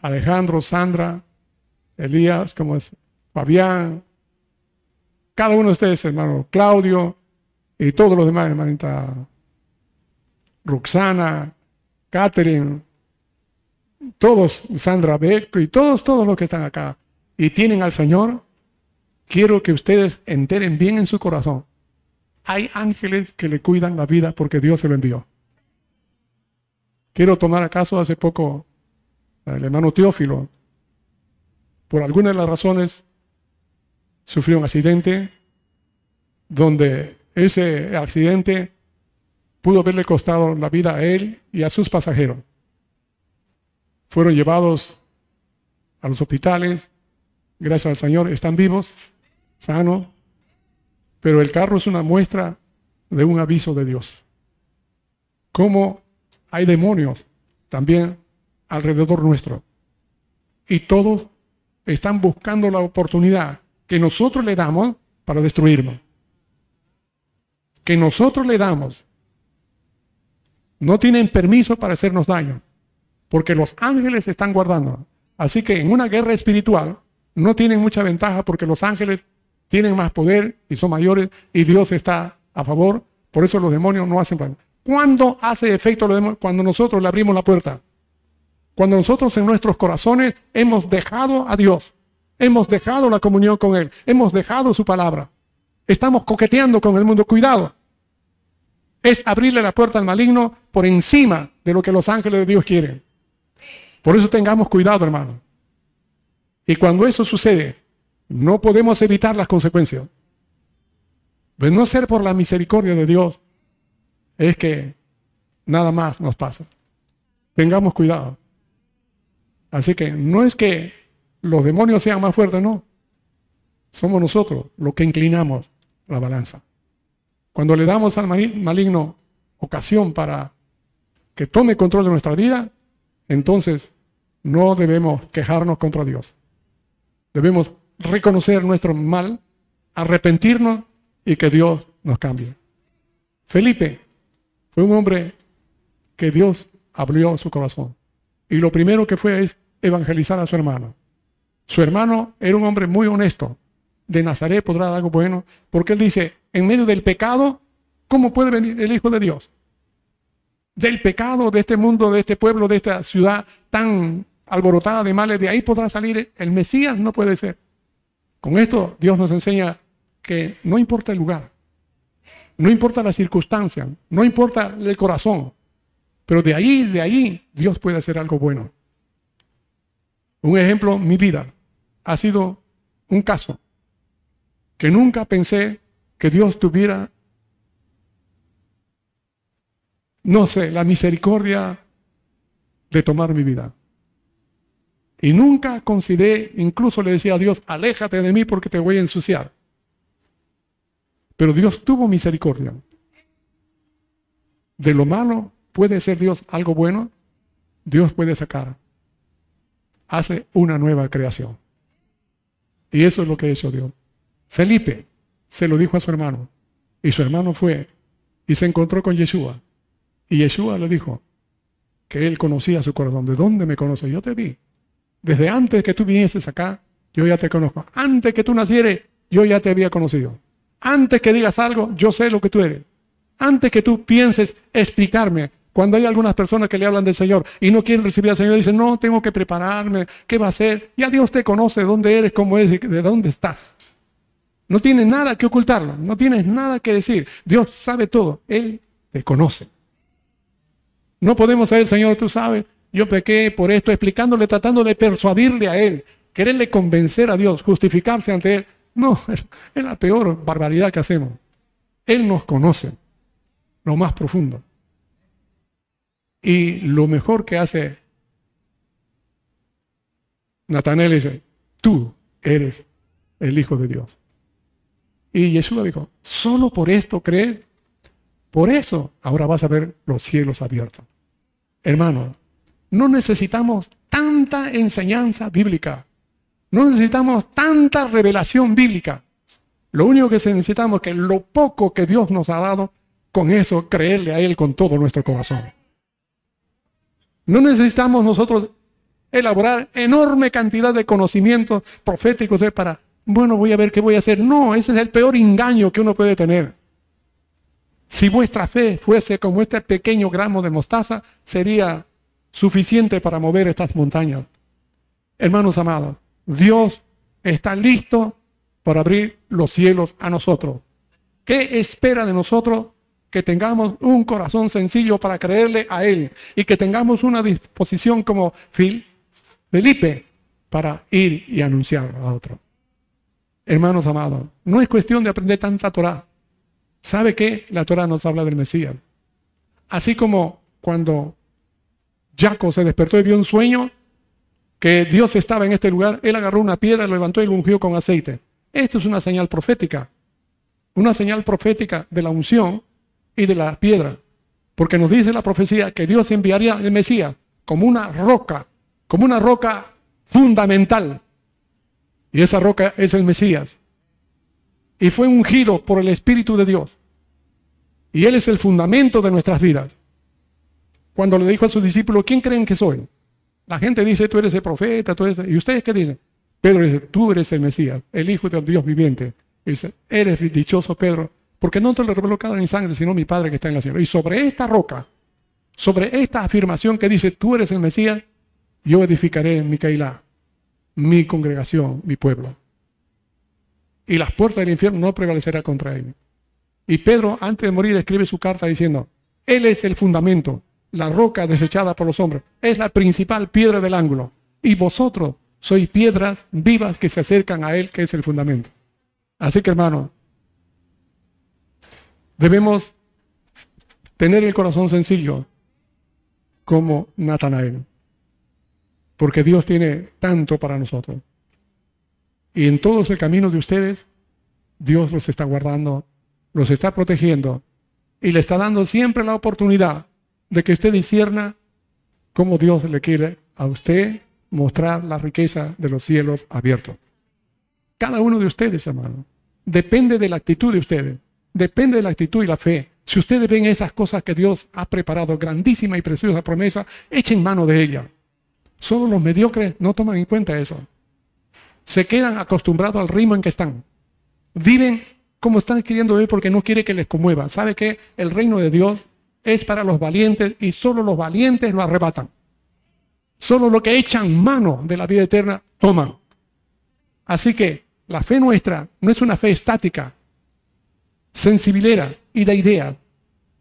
Alejandro, Sandra, Elías, como es, Fabián, cada uno de ustedes, hermano Claudio, y todos los demás, hermanita Roxana, Catherine, todos, Sandra Beck y todos, todos los que están acá y tienen al Señor, quiero que ustedes enteren bien en su corazón. Hay ángeles que le cuidan la vida porque Dios se lo envió. Quiero tomar acaso hace poco el hermano Teófilo, por alguna de las razones, sufrió un accidente donde ese accidente pudo haberle costado la vida a él y a sus pasajeros. Fueron llevados a los hospitales, gracias al Señor, están vivos, sanos, pero el carro es una muestra de un aviso de Dios. Cómo hay demonios también alrededor nuestro. Y todos están buscando la oportunidad que nosotros le damos para destruirnos. Que nosotros le damos no tienen permiso para hacernos daño, porque los ángeles están guardando. Así que en una guerra espiritual no tienen mucha ventaja porque los ángeles tienen más poder y son mayores y Dios está a favor. Por eso los demonios no hacen daño. ¿Cuándo hace efecto los demonios? Cuando nosotros le abrimos la puerta. Cuando nosotros en nuestros corazones hemos dejado a Dios, hemos dejado la comunión con Él, hemos dejado su palabra. Estamos coqueteando con el mundo. Cuidado es abrirle la puerta al maligno por encima de lo que los ángeles de Dios quieren. Por eso tengamos cuidado, hermano. Y cuando eso sucede, no podemos evitar las consecuencias. De no ser por la misericordia de Dios, es que nada más nos pasa. Tengamos cuidado. Así que no es que los demonios sean más fuertes, no. Somos nosotros los que inclinamos la balanza. Cuando le damos al maligno ocasión para que tome control de nuestra vida, entonces no debemos quejarnos contra Dios. Debemos reconocer nuestro mal, arrepentirnos y que Dios nos cambie. Felipe fue un hombre que Dios abrió su corazón. Y lo primero que fue es evangelizar a su hermano. Su hermano era un hombre muy honesto. De Nazaret podrá dar algo bueno, porque él dice, en medio del pecado, ¿cómo puede venir el Hijo de Dios? Del pecado de este mundo, de este pueblo, de esta ciudad tan alborotada de males, de ahí podrá salir el Mesías, no puede ser. Con esto Dios nos enseña que no importa el lugar, no importa la circunstancia, no importa el corazón, pero de ahí, de ahí, Dios puede hacer algo bueno. Un ejemplo, mi vida ha sido un caso que nunca pensé que Dios tuviera, no sé, la misericordia de tomar mi vida. Y nunca consideré, incluso le decía a Dios, aléjate de mí porque te voy a ensuciar. Pero Dios tuvo misericordia. De lo malo puede ser Dios algo bueno, Dios puede sacar. Hace una nueva creación. Y eso es lo que hizo Dios. Felipe se lo dijo a su hermano. Y su hermano fue y se encontró con Yeshua. Y Yeshua le dijo que él conocía su corazón. ¿De dónde me conoce? Yo te vi. Desde antes que tú vinieses acá, yo ya te conozco. Antes que tú nacieres, yo ya te había conocido. Antes que digas algo, yo sé lo que tú eres. Antes que tú pienses explicarme, cuando hay algunas personas que le hablan del Señor y no quieren recibir al Señor, dicen, no, tengo que prepararme, ¿qué va a hacer? Ya Dios te conoce, dónde eres, cómo eres, de dónde estás. No tienes nada que ocultarlo, no tienes nada que decir. Dios sabe todo, Él te conoce. No podemos saber, Señor, tú sabes, yo pequé por esto, explicándole, tratando de persuadirle a Él, quererle convencer a Dios, justificarse ante Él. No, es la peor barbaridad que hacemos. Él nos conoce, lo más profundo. Y lo mejor que hace Natanael dice, tú eres el Hijo de Dios. Y Jesús dijo, solo por esto crees. Por eso ahora vas a ver los cielos abiertos. Hermano, no necesitamos tanta enseñanza bíblica. No necesitamos tanta revelación bíblica. Lo único que necesitamos es que lo poco que Dios nos ha dado, con eso creerle a Él con todo nuestro corazón. No necesitamos nosotros elaborar enorme cantidad de conocimientos proféticos ¿eh? para, bueno, voy a ver qué voy a hacer. No, ese es el peor engaño que uno puede tener. Si vuestra fe fuese como este pequeño gramo de mostaza, sería suficiente para mover estas montañas. Hermanos amados, Dios está listo para abrir los cielos a nosotros. ¿Qué espera de nosotros? Que tengamos un corazón sencillo para creerle a Él y que tengamos una disposición como Felipe para ir y anunciar a otro. Hermanos amados, no es cuestión de aprender tanta Torah. ¿Sabe qué? La Torah nos habla del Mesías. Así como cuando Jacob se despertó y vio un sueño que Dios estaba en este lugar, él agarró una piedra, lo levantó y lo ungió con aceite. Esto es una señal profética, una señal profética de la unción y de la piedra, porque nos dice la profecía que Dios enviaría el Mesías como una roca, como una roca fundamental. Y esa roca es el Mesías. Y fue ungido por el Espíritu de Dios. Y Él es el fundamento de nuestras vidas cuando le dijo a sus discípulos, ¿quién creen que soy? La gente dice, tú eres el profeta, tú eres... ¿Y ustedes qué dicen? Pedro dice, tú eres el Mesías, el Hijo del Dios viviente. dice, eres dichoso Pedro, porque no te lo reveló cada ni sangre, sino mi Padre que está en la cielo. Y sobre esta roca, sobre esta afirmación que dice, tú eres el Mesías, yo edificaré mi Keilah, mi congregación, mi pueblo. Y las puertas del infierno no prevalecerán contra él. Y Pedro, antes de morir, escribe su carta diciendo, Él es el fundamento, la roca desechada por los hombres, es la principal piedra del ángulo. Y vosotros sois piedras vivas que se acercan a Él, que es el fundamento. Así que hermano, debemos tener el corazón sencillo como Natanael, porque Dios tiene tanto para nosotros. Y en todo el camino de ustedes, Dios los está guardando, los está protegiendo y le está dando siempre la oportunidad de que usted discierna cómo Dios le quiere a usted mostrar la riqueza de los cielos abiertos. Cada uno de ustedes, hermano, depende de la actitud de ustedes, depende de la actitud y la fe. Si ustedes ven esas cosas que Dios ha preparado, grandísima y preciosa promesa, echen mano de ella. Solo los mediocres no toman en cuenta eso. Se quedan acostumbrados al ritmo en que están. Viven como están queriendo vivir porque no quiere que les conmueva. ¿Sabe que el reino de Dios es para los valientes y solo los valientes lo arrebatan. Solo los que echan mano de la vida eterna toman. Así que la fe nuestra no es una fe estática, sensibilera y de idea.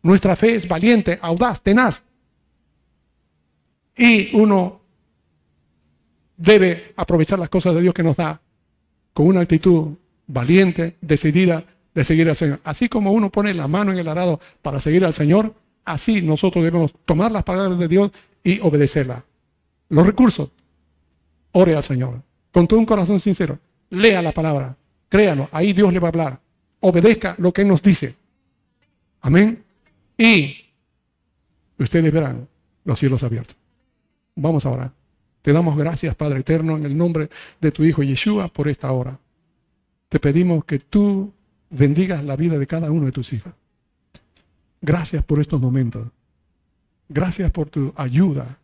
Nuestra fe es valiente, audaz, tenaz. Y uno debe aprovechar las cosas de Dios que nos da con una actitud valiente, decidida de seguir al Señor. Así como uno pone la mano en el arado para seguir al Señor, Así nosotros debemos tomar las palabras de Dios y obedecerlas. Los recursos. Ore al Señor. Con todo un corazón sincero. Lea la palabra. Créalo. Ahí Dios le va a hablar. Obedezca lo que Él nos dice. Amén. Y ustedes verán los cielos abiertos. Vamos ahora. Te damos gracias, Padre Eterno, en el nombre de tu Hijo Yeshua por esta hora. Te pedimos que tú bendigas la vida de cada uno de tus hijos. Gracias por estos momentos. Gracias por tu ayuda,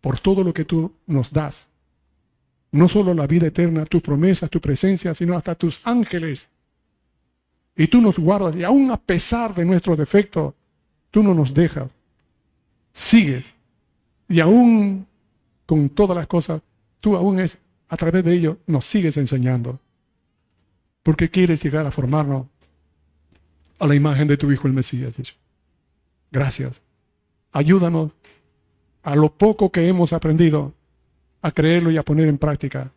por todo lo que tú nos das. No solo la vida eterna, tus promesas, tu presencia, sino hasta tus ángeles. Y tú nos guardas, y aún a pesar de nuestros defectos, tú no nos dejas. Sigues. Y aún con todas las cosas, tú aún es, a través de ello nos sigues enseñando. Porque quieres llegar a formarnos a la imagen de tu Hijo el Mesías. Gracias. Ayúdanos a lo poco que hemos aprendido a creerlo y a poner en práctica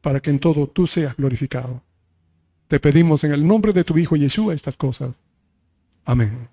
para que en todo tú seas glorificado. Te pedimos en el nombre de tu Hijo Yeshua estas cosas. Amén.